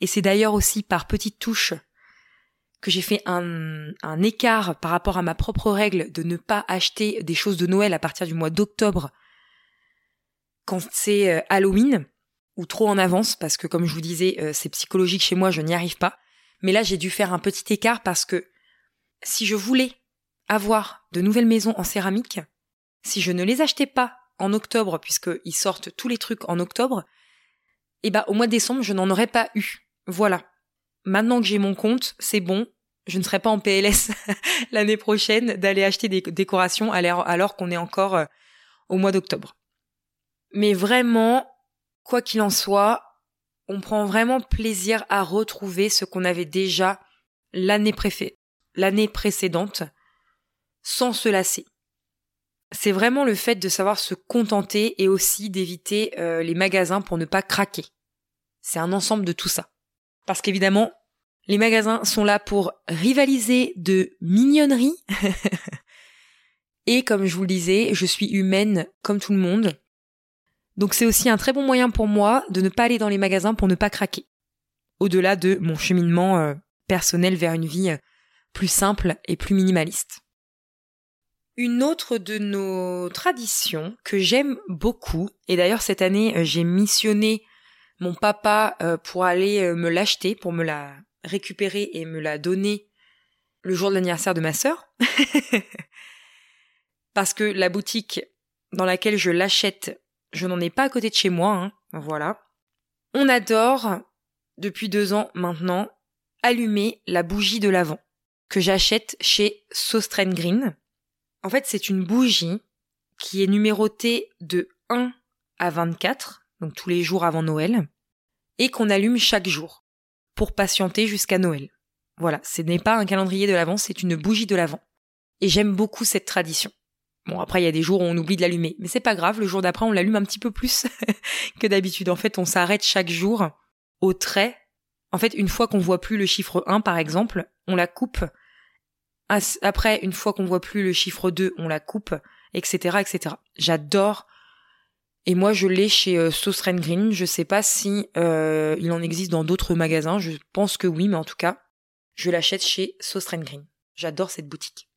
Et c'est d'ailleurs aussi par petites touches que j'ai fait un, écart par rapport à ma propre règle de ne pas acheter des choses de Noël à partir du mois d'octobre quand c'est euh, Halloween ou trop en avance parce que comme je vous disais euh, c'est psychologique chez moi je n'y arrive pas mais là j'ai dû faire un petit écart parce que si je voulais avoir de nouvelles maisons en céramique si je ne les achetais pas en octobre, puisqu'ils sortent tous les trucs en octobre, eh ben, au mois de décembre, je n'en aurais pas eu. Voilà. Maintenant que j'ai mon compte, c'est bon. Je ne serai pas en PLS l'année prochaine d'aller acheter des décorations alors qu'on est encore euh, au mois d'octobre. Mais vraiment, quoi qu'il en soit, on prend vraiment plaisir à retrouver ce qu'on avait déjà l'année l'année précédente sans se lasser. C'est vraiment le fait de savoir se contenter et aussi d'éviter euh, les magasins pour ne pas craquer. C'est un ensemble de tout ça. Parce qu'évidemment, les magasins sont là pour rivaliser de mignonneries. et comme je vous le disais, je suis humaine comme tout le monde. Donc c'est aussi un très bon moyen pour moi de ne pas aller dans les magasins pour ne pas craquer. Au-delà de mon cheminement euh, personnel vers une vie euh, plus simple et plus minimaliste. Une autre de nos traditions que j'aime beaucoup, et d'ailleurs cette année euh, j'ai missionné mon papa pour aller me l'acheter, pour me la récupérer et me la donner le jour de l'anniversaire de ma sœur. Parce que la boutique dans laquelle je l'achète je n'en ai pas à côté de chez moi, hein. voilà. On adore, depuis deux ans maintenant, allumer la bougie de l'Avent, que j'achète chez Sostren Green. En fait, c'est une bougie qui est numérotée de 1 à 24, donc tous les jours avant Noël, et qu'on allume chaque jour, pour patienter jusqu'à Noël. Voilà, ce n'est pas un calendrier de l'Avent, c'est une bougie de l'Avent. Et j'aime beaucoup cette tradition. Bon, après, il y a des jours où on oublie de l'allumer. Mais c'est pas grave, le jour d'après, on l'allume un petit peu plus que d'habitude. En fait, on s'arrête chaque jour au trait. En fait, une fois qu'on voit plus le chiffre 1, par exemple, on la coupe. Après, une fois qu'on voit plus le chiffre 2, on la coupe, etc., etc. J'adore. Et moi, je l'ai chez euh, Sauce Green. Je sais pas si euh, il en existe dans d'autres magasins. Je pense que oui, mais en tout cas, je l'achète chez Sauce Green. J'adore cette boutique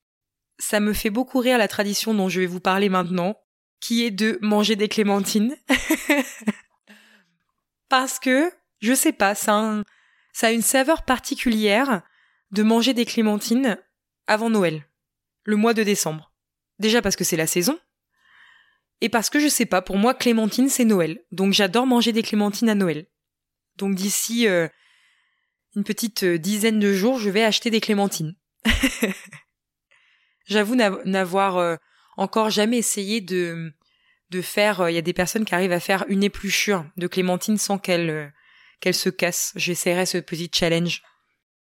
ça me fait beaucoup rire la tradition dont je vais vous parler maintenant, qui est de manger des clémentines. Parce que, je sais pas, ça a, une saveur particulière de manger des clémentines avant Noël, le mois de décembre. Déjà parce que c'est la saison, et parce que je sais pas, pour moi, clémentine c'est Noël. Donc j'adore manger des clémentines à Noël. Donc d'ici euh, une petite euh, dizaine de jours, je vais acheter des clémentines. J'avoue n'avoir euh, encore jamais essayé de faire. Il y a des personnes qui arrivent à faire une épluchure de clémentine sans qu'elle qu'elle se casse. J'essaierai ce petit challenge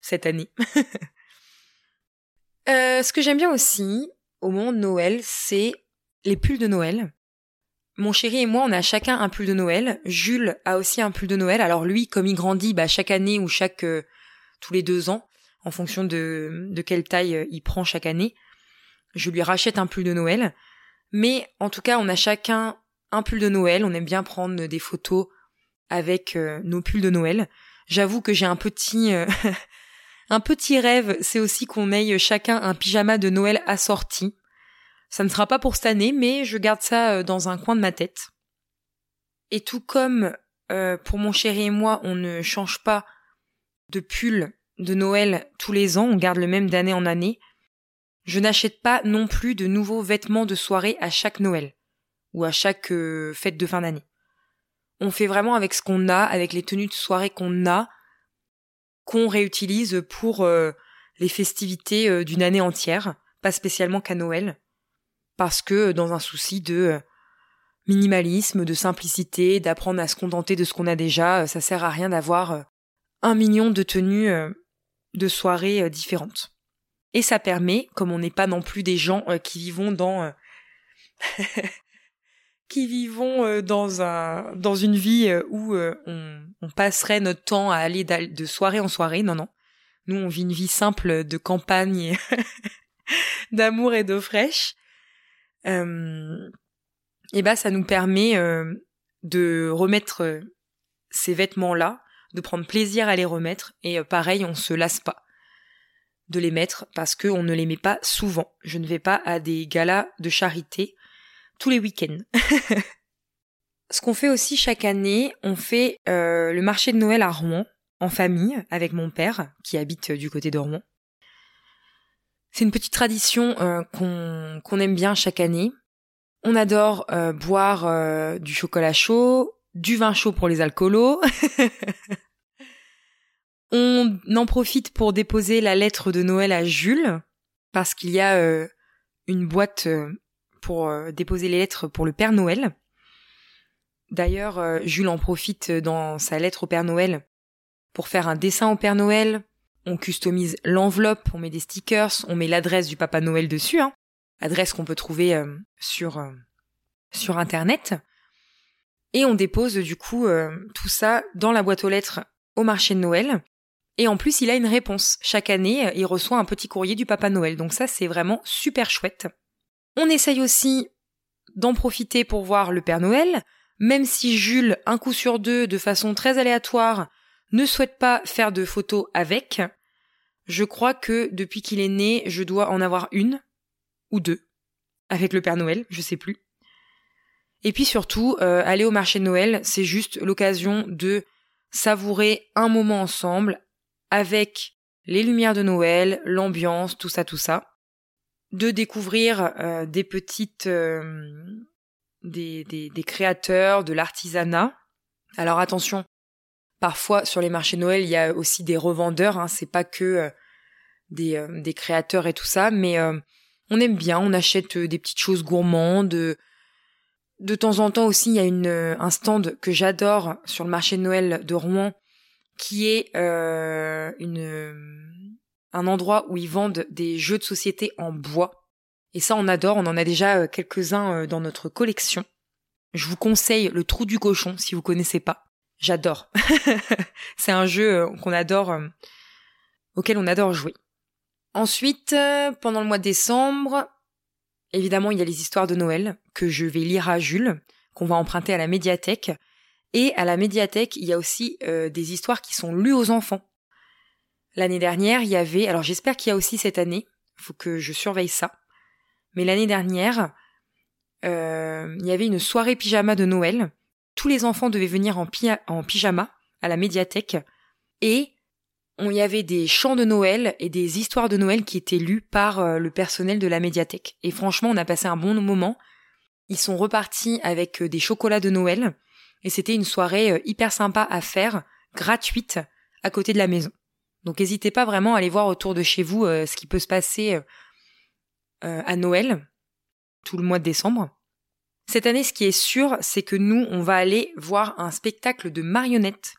cette année. ce que j'aime bien aussi au moment de Noël, c'est les pulls de Noël. Mon chéri et moi, on a chacun un pull de Noël. Jules a aussi un pull de Noël. Alors lui, comme il grandit, bah, chaque année ou chaque tous les deux ans, en fonction de, de quelle taille il prend chaque année, je lui rachète un pull de Noël. Mais en tout cas, on a chacun un pull de Noël. On aime bien prendre des photos avec euh, nos pulls de Noël. J'avoue que j'ai un petit euh, un petit rêve, c'est aussi qu'on ait chacun un pyjama de Noël assorti. Ça ne sera pas pour cette année, mais je garde ça euh, dans un coin de ma tête. Et tout comme pour mon chéri et moi, on ne change pas de pull de Noël tous les ans, on garde le même d'année en année. Je n'achète pas non plus de nouveaux vêtements de soirée à chaque Noël ou à chaque euh, fête de fin d'année. On fait vraiment avec ce qu'on a, avec les tenues de soirée qu'on a, qu'on réutilise pour euh, les festivités euh, d'une année entière, pas spécialement qu'à Noël, parce que dans un souci de minimalisme, de simplicité, d'apprendre à se contenter de ce qu'on a déjà, ça sert à rien d'avoir un million de tenues de soirée différentes. Et ça permet, comme on n'est pas non plus des gens euh, qui vivons dans euh, qui vivons euh, dans un dans une vie où on, on, passerait notre temps à aller de soirée en soirée. Non, non. Nous, on vit une vie simple de campagne, d'amour et d'eau fraîche. Et ben, ça nous permet de remettre ces vêtements-là, de prendre plaisir à les remettre. Et pareil, on se lasse pas de les mettre parce qu'on ne les met pas souvent. Je ne vais pas à des galas de charité tous les week-ends. Ce qu'on fait aussi chaque année, on fait euh, le marché de Noël à Rouen, en famille, avec mon père, qui habite du côté de Rouen. C'est une petite tradition euh, qu'on aime bien chaque année. On adore euh, boire du chocolat chaud, du vin chaud pour les alcoolos, On en profite pour déposer la lettre de Noël à Jules, parce qu'il y a euh, une boîte euh, pour euh, déposer les lettres pour le Père Noël. D'ailleurs, Jules en profite dans sa lettre au Père Noël pour faire un dessin au Père Noël. On customise l'enveloppe, on met des stickers, on met l'adresse du Papa Noël dessus, hein, adresse qu'on peut trouver euh, sur euh, sur internet, et on dépose du coup euh, tout ça dans la boîte aux lettres au marché de Noël. Et en plus, il a une réponse. Chaque année, il reçoit un petit courrier du Papa Noël. Donc ça, c'est vraiment super chouette. On essaye aussi d'en profiter pour voir le Père Noël, même si Jules, un coup sur deux, de façon très aléatoire, ne souhaite pas faire de photos avec, je crois que depuis qu'il est né, je dois en avoir une ou deux avec le Père Noël, je sais plus. Et puis surtout, euh, aller au marché de Noël, c'est juste l'occasion de savourer un moment ensemble avec les lumières de Noël, l'ambiance, tout ça, tout ça. De découvrir euh, des petites euh, des, des, créateurs, de l'artisanat. Alors attention, parfois sur les marchés Noël, il y a aussi des revendeurs, hein, c'est pas que euh, des, euh, des, créateurs et tout ça, mais euh, on aime bien, on achète des petites choses gourmandes. De temps en temps aussi, il y a une, un stand que j'adore sur le marché de Noël de Rouen, qui est un endroit où ils vendent des jeux de société en bois. Et ça, on adore. On en a déjà quelques-uns dans notre collection. Je vous conseille le Trou du Cochon si vous connaissez pas. J'adore. c'est un jeu euh, qu'on adore, auquel on adore jouer. Ensuite, pendant le mois de décembre, évidemment, il y a les histoires de Noël que je vais lire à Jules, qu'on va emprunter à la médiathèque. Et à la médiathèque, il y a aussi des histoires qui sont lues aux enfants. L'année dernière, il y avait, alors j'espère qu'il y a aussi cette année, faut que je surveille ça. Mais l'année dernière, euh, il y avait une soirée pyjama de Noël. Tous les enfants devaient venir en, pyjama à la médiathèque. Et il y avait des chants de Noël et des histoires de Noël qui étaient lues par euh, le personnel de la médiathèque. Et franchement, on a passé un bon moment. Ils sont repartis avec euh, des chocolats de Noël. Et c'était une soirée hyper sympa à faire, gratuite, à côté de la maison. Donc n'hésitez pas vraiment à aller voir autour de chez vous ce qui peut se passer euh, à Noël, tout le mois de décembre. Cette année, ce qui est sûr, c'est que nous, on va aller voir un spectacle de marionnettes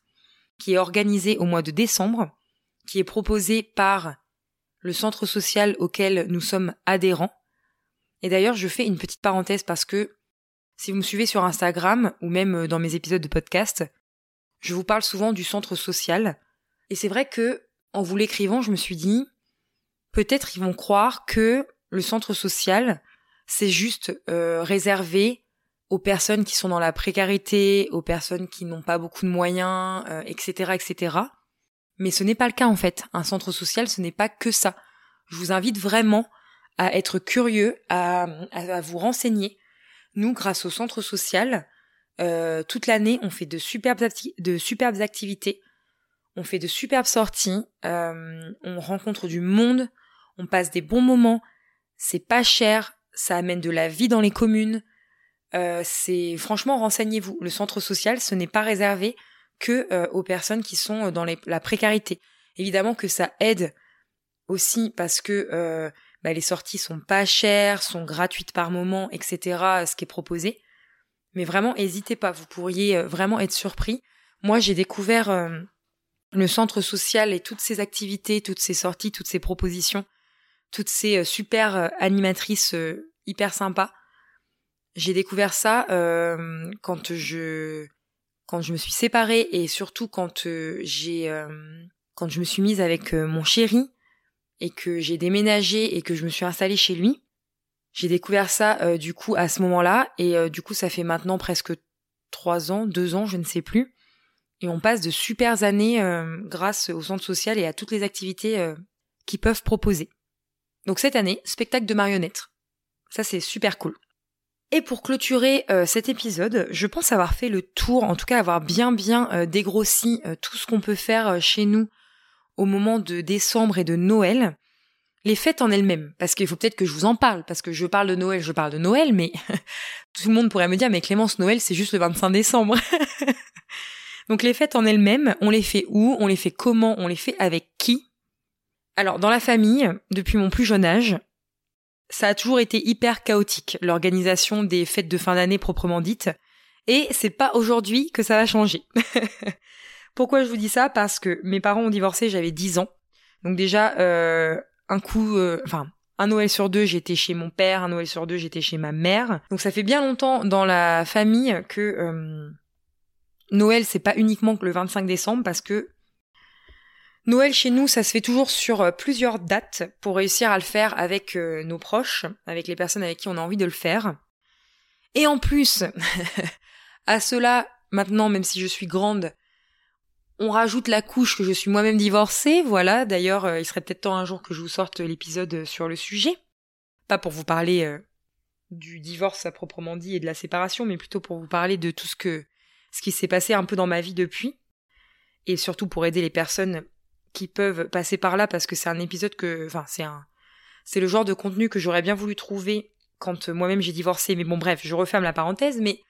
qui est organisé au mois de décembre, qui est proposé par le centre social auquel nous sommes adhérents. Et d'ailleurs, je fais une petite parenthèse parce que si vous me suivez sur Instagram ou même dans mes épisodes de podcast, je vous parle souvent du centre social. Et c'est vrai que, en vous l'écrivant, je me suis dit, peut-être ils vont croire que le centre social, c'est juste euh, réservé aux personnes qui sont dans la précarité, aux personnes qui n'ont pas beaucoup de moyens, etc., euh, etc. Mais ce n'est pas le cas en fait. Un centre social, ce n'est pas que ça. Je vous invite vraiment à être curieux, à, vous renseigner. Nous, grâce au centre social, euh, toute l'année, on fait de superbes, de superbes activités, on fait de superbes sorties, on rencontre du monde, on passe des bons moments, c'est pas cher, ça amène de la vie dans les communes. Euh, c'est franchement renseignez-vous. Le centre social, ce n'est pas réservé que euh, aux personnes qui sont dans la précarité. Évidemment que ça aide aussi parce que euh, bah, les sorties sont pas chères, sont gratuites par moment, etc. Ce qui est proposé. Mais vraiment, n'hésitez pas. Vous pourriez vraiment être surpris. Moi, j'ai découvert le centre social et toutes ses activités, toutes ses sorties, toutes ses propositions toutes ces euh, super euh, animatrices euh, hyper sympas. J'ai découvert ça quand je quand je me suis séparée et surtout quand j'ai quand je me suis mise avec mon chéri et que j'ai déménagé et que je me suis installée chez lui. J'ai découvert ça du coup à ce moment-là et du coup ça fait maintenant presque trois ans, deux ans, je ne sais plus. Et on passe de super années grâce au centre social et à toutes les activités qu'ils peuvent proposer. Donc cette année, spectacle de marionnettes. Ça c'est super cool. Et pour clôturer euh, cet épisode, je pense avoir fait le tour, en tout cas avoir bien bien euh, dégrossi euh, tout ce qu'on peut faire chez nous au moment de décembre et de Noël. Les fêtes en elles-mêmes, parce qu'il faut peut-être que je vous en parle, parce que je parle de Noël, je parle de Noël, mais tout le monde pourrait me dire, mais Clémence, Noël, c'est juste le 25 décembre. Donc les fêtes en elles-mêmes, on les fait où, on les fait comment, on les fait avec qui, alors, dans la famille, depuis mon plus jeune âge, ça a toujours été hyper chaotique, l'organisation des fêtes de fin d'année proprement dites, et c'est pas aujourd'hui que ça va changer. Pourquoi je vous dis ça? Parce que mes parents ont divorcé, j'avais 10 ans. Donc déjà, euh, un coup, euh, enfin, un Noël sur deux, j'étais chez mon père, un Noël sur deux, j'étais chez ma mère. Donc ça fait bien longtemps dans la famille que euh, Noël, c'est pas uniquement que le 25 décembre, parce que Noël chez nous, ça se fait toujours sur plusieurs dates pour réussir à le faire avec nos proches, avec les personnes avec qui on a envie de le faire. Et en plus, à cela, maintenant, même si je suis grande, on rajoute la couche que je suis moi-même divorcée, voilà. D'ailleurs, euh, il serait peut-être temps un jour que je vous sorte l'épisode euh, sur le sujet. Pas pour vous parler euh, du divorce à proprement dit et de la séparation, mais plutôt pour vous parler de tout ce qui s'est passé un peu dans ma vie depuis. Et surtout pour aider les personnes qui peuvent passer par là parce que c'est un épisode que, enfin, c'est un, c'est le genre de contenu que j'aurais bien voulu trouver quand moi-même j'ai divorcé. Mais bon, bref, je referme la parenthèse, mais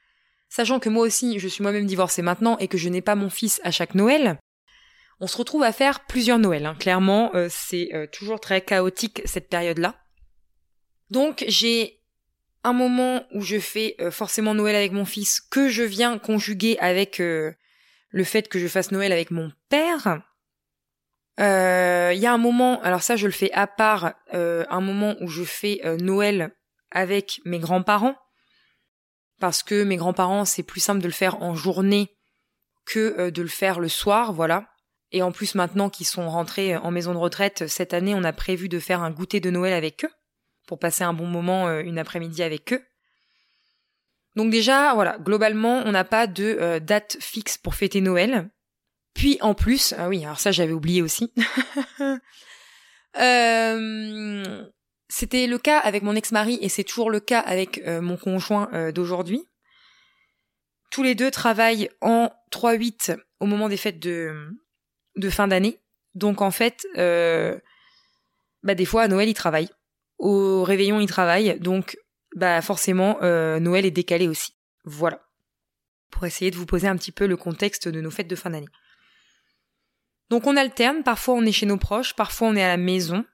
sachant que moi aussi je suis moi-même divorcée maintenant et que je n'ai pas mon fils à chaque Noël, on se retrouve à faire plusieurs Noëls. Hein. Clairement, euh, c'est euh, toujours très chaotique cette période-là. Donc j'ai un moment où je fais euh, forcément Noël avec mon fils que je viens conjuguer avec le fait que je fasse Noël avec mon père. Il y a un moment, alors ça je le fais à part, un moment où je fais Noël avec mes grands-parents parce que mes grands-parents, c'est plus simple de le faire en journée que euh, de le faire le soir, voilà. Et en plus, maintenant qu'ils sont rentrés euh, en maison de retraite, cette année, on a prévu de faire un goûter de Noël avec eux, pour passer un bon moment euh, une après-midi avec eux. Donc déjà, voilà, globalement, on n'a pas de date fixe pour fêter Noël. Puis en plus, ah oui, alors ça j'avais oublié aussi. euh, c'était le cas avec mon ex-mari et c'est toujours le cas avec euh, mon conjoint euh, d'aujourd'hui. Tous les deux travaillent en 3-8 au moment des fêtes de, de fin d'année. Donc en fait, bah des fois à Noël ils travaillent, au réveillon ils travaillent, donc bah forcément Noël est décalé aussi. Voilà. Pour essayer de vous poser un petit peu le contexte de nos fêtes de fin d'année. Donc on alterne, parfois on est chez nos proches, parfois on est à la maison,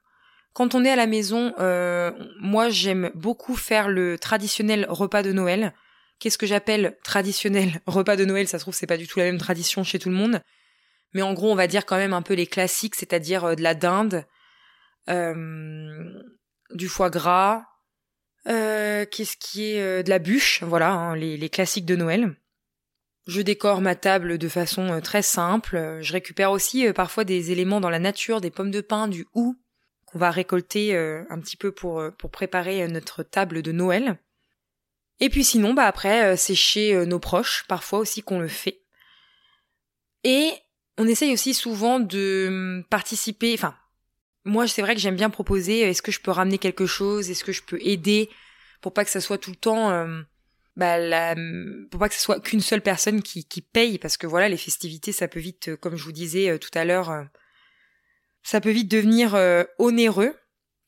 quand on est à la maison, euh, moi j'aime beaucoup faire le traditionnel repas de Noël. Qu'est-ce que j'appelle traditionnel repas de Noël? Ça se trouve c'est pas du tout la même tradition chez tout le monde, mais en gros on va dire quand même un peu les classiques, c'est-à-dire euh, de la dinde, euh, du foie gras, qu'est-ce qui est de la bûche, voilà hein, les, les classiques de Noël. Je décore ma table de façon très simple. Je récupère aussi parfois des éléments dans la nature, des pommes de pin, du hou, qu'on va récolter euh, un petit peu pour, euh, préparer euh, notre table de Noël. Et puis sinon, bah après, c'est chez nos proches, parfois aussi qu'on le fait. Et on essaye aussi souvent de hum, participer, enfin, moi c'est vrai que j'aime bien proposer, est-ce que je peux ramener quelque chose, est-ce que je peux aider, pour pas que ça soit tout le temps, bah, hum, pour pas que ce soit qu'une seule personne qui, qui paye, parce que voilà, les festivités, ça peut vite, comme je vous disais tout à l'heure, ça peut vite devenir euh, onéreux.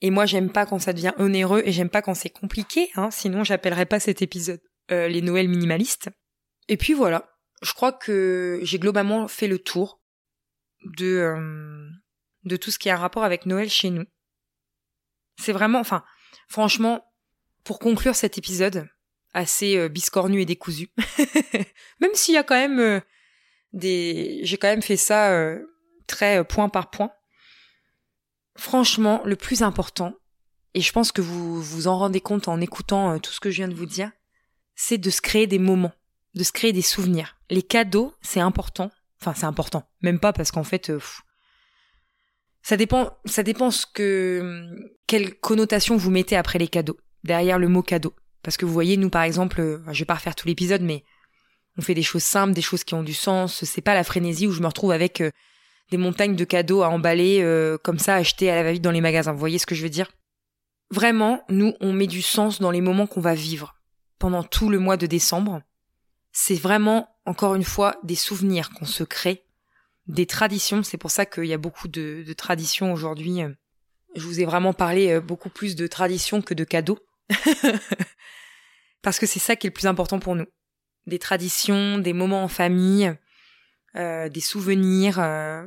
Et moi, j'aime pas quand ça devient onéreux et j'aime pas quand c'est compliqué, hein, sinon j'appellerais pas cet épisode euh, les Noëls minimalistes. Et puis voilà, je crois que j'ai globalement fait le tour de euh, de tout ce qui a un rapport avec Noël chez nous. C'est vraiment, enfin, franchement, pour conclure cet épisode assez biscornu et décousu, même s'il y a quand même des, j'ai quand même fait ça très point par point. Franchement, le plus important, et je pense que vous vous en rendez compte en écoutant euh, tout ce que je viens de vous dire, c'est de se créer des moments, de se créer des souvenirs. Les cadeaux, c'est important. Enfin, c'est important. Même pas parce qu'en fait, euh, ça dépend, ça dépend ce que, quelle connotation vous mettez après les cadeaux, derrière le mot cadeau. Parce que vous voyez, nous par exemple, euh, je vais pas refaire tout l'épisode, mais on fait des choses simples, des choses qui ont du sens. C'est pas la frénésie où je me retrouve avec des montagnes de cadeaux à emballer euh, comme ça, acheter à la va-vite dans les magasins. Vous voyez ce que je veux dire? Vraiment, nous, on met du sens dans les moments qu'on va vivre pendant tout le mois de décembre. C'est vraiment, encore une fois, des souvenirs qu'on se crée, des traditions. C'est pour ça qu'il y a beaucoup de, traditions aujourd'hui. Je vous ai vraiment parlé euh, beaucoup plus de traditions que de cadeaux. Parce que c'est ça qui est le plus important pour nous. Des traditions, des moments en famille, euh, des souvenirs, euh,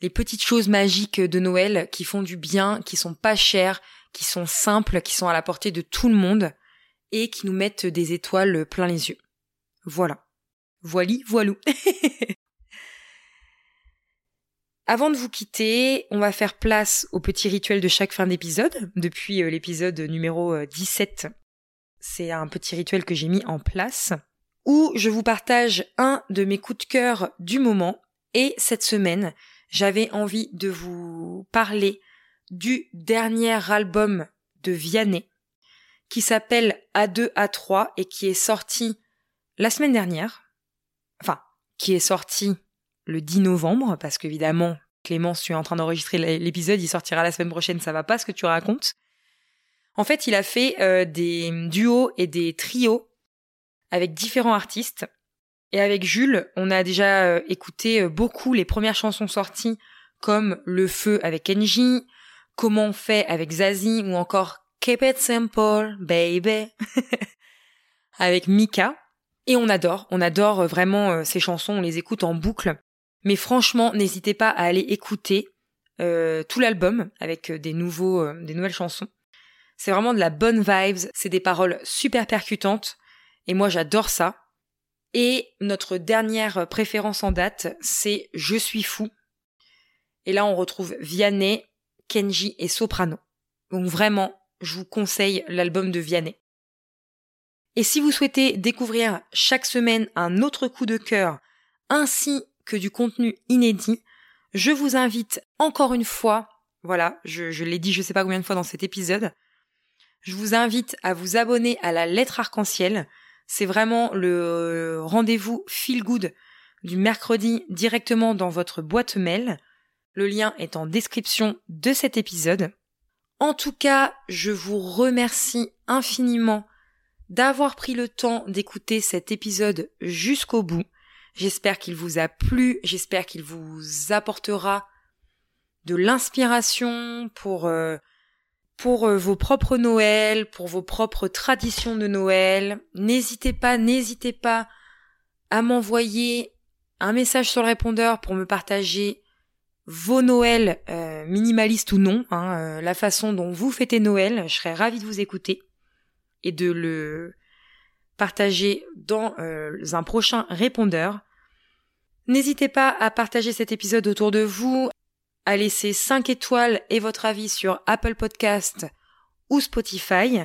les petites choses magiques de Noël qui font du bien, qui sont pas chères, qui sont simples, qui sont à la portée de tout le monde et qui nous mettent des étoiles plein les yeux. Voilà. Voili, voilou. Avant de vous quitter, on va faire place au petit rituel de chaque fin d'épisode. Depuis euh, l'épisode numéro 17, euh, c'est un petit rituel que j'ai mis en place où je vous partage un de mes coups de cœur du moment. Et cette semaine, j'avais envie de vous parler du dernier album de Vianney qui s'appelle A2 A3 et qui est sorti la semaine dernière. Enfin, qui est sorti le 10 novembre, parce qu'évidemment, Clément, tu es en train d'enregistrer l'épisode, il sortira la semaine prochaine, ça va pas ce que tu racontes. En fait, il a fait euh, des duos et des trios avec différents artistes. Et avec Jules, on a déjà euh, écouté euh, beaucoup les premières chansons sorties, comme Le Feu avec Kenji, Comment on fait avec Zazie, ou encore Keep it simple, baby, avec Mika. Et on adore, on adore vraiment ces chansons, on les écoute en boucle. Mais franchement, n'hésitez pas à aller écouter euh, tout l'album avec euh, des nouveaux, euh, des nouvelles chansons. C'est vraiment de la bonne vibes, c'est des paroles super percutantes, et moi j'adore ça. Et notre dernière préférence en date, c'est Je suis fou. Et là on retrouve Vianney, Kenji et Soprano. Donc vraiment, je vous conseille l'album de Vianney. Et si vous souhaitez découvrir chaque semaine un autre coup de cœur, ainsi que du contenu inédit, je vous invite encore une fois, voilà, je, l'ai dit je sais pas combien de fois dans cet épisode, je vous invite à vous abonner à la lettre arc-en-ciel. C'est vraiment le rendez-vous feel good du mercredi directement dans votre boîte mail. Le lien est en description de cet épisode. En tout cas, je vous remercie infiniment d'avoir pris le temps d'écouter cet épisode jusqu'au bout. J'espère qu'il vous a plu, j'espère qu'il vous apportera de l'inspiration pour euh, pour euh, vos propres Noëls, pour vos propres traditions de Noël. N'hésitez pas, n'hésitez pas à m'envoyer un message sur le répondeur pour me partager vos Noëls, euh, minimalistes ou non, hein, la façon dont vous fêtez Noël. Je serais ravie de vous écouter et de le partager dans un prochain répondeur. N'hésitez pas à partager cet épisode autour de vous, à laisser 5 étoiles et votre avis sur Apple Podcast ou Spotify.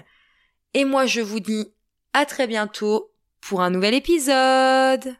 Et moi je vous dis à très bientôt pour un nouvel épisode.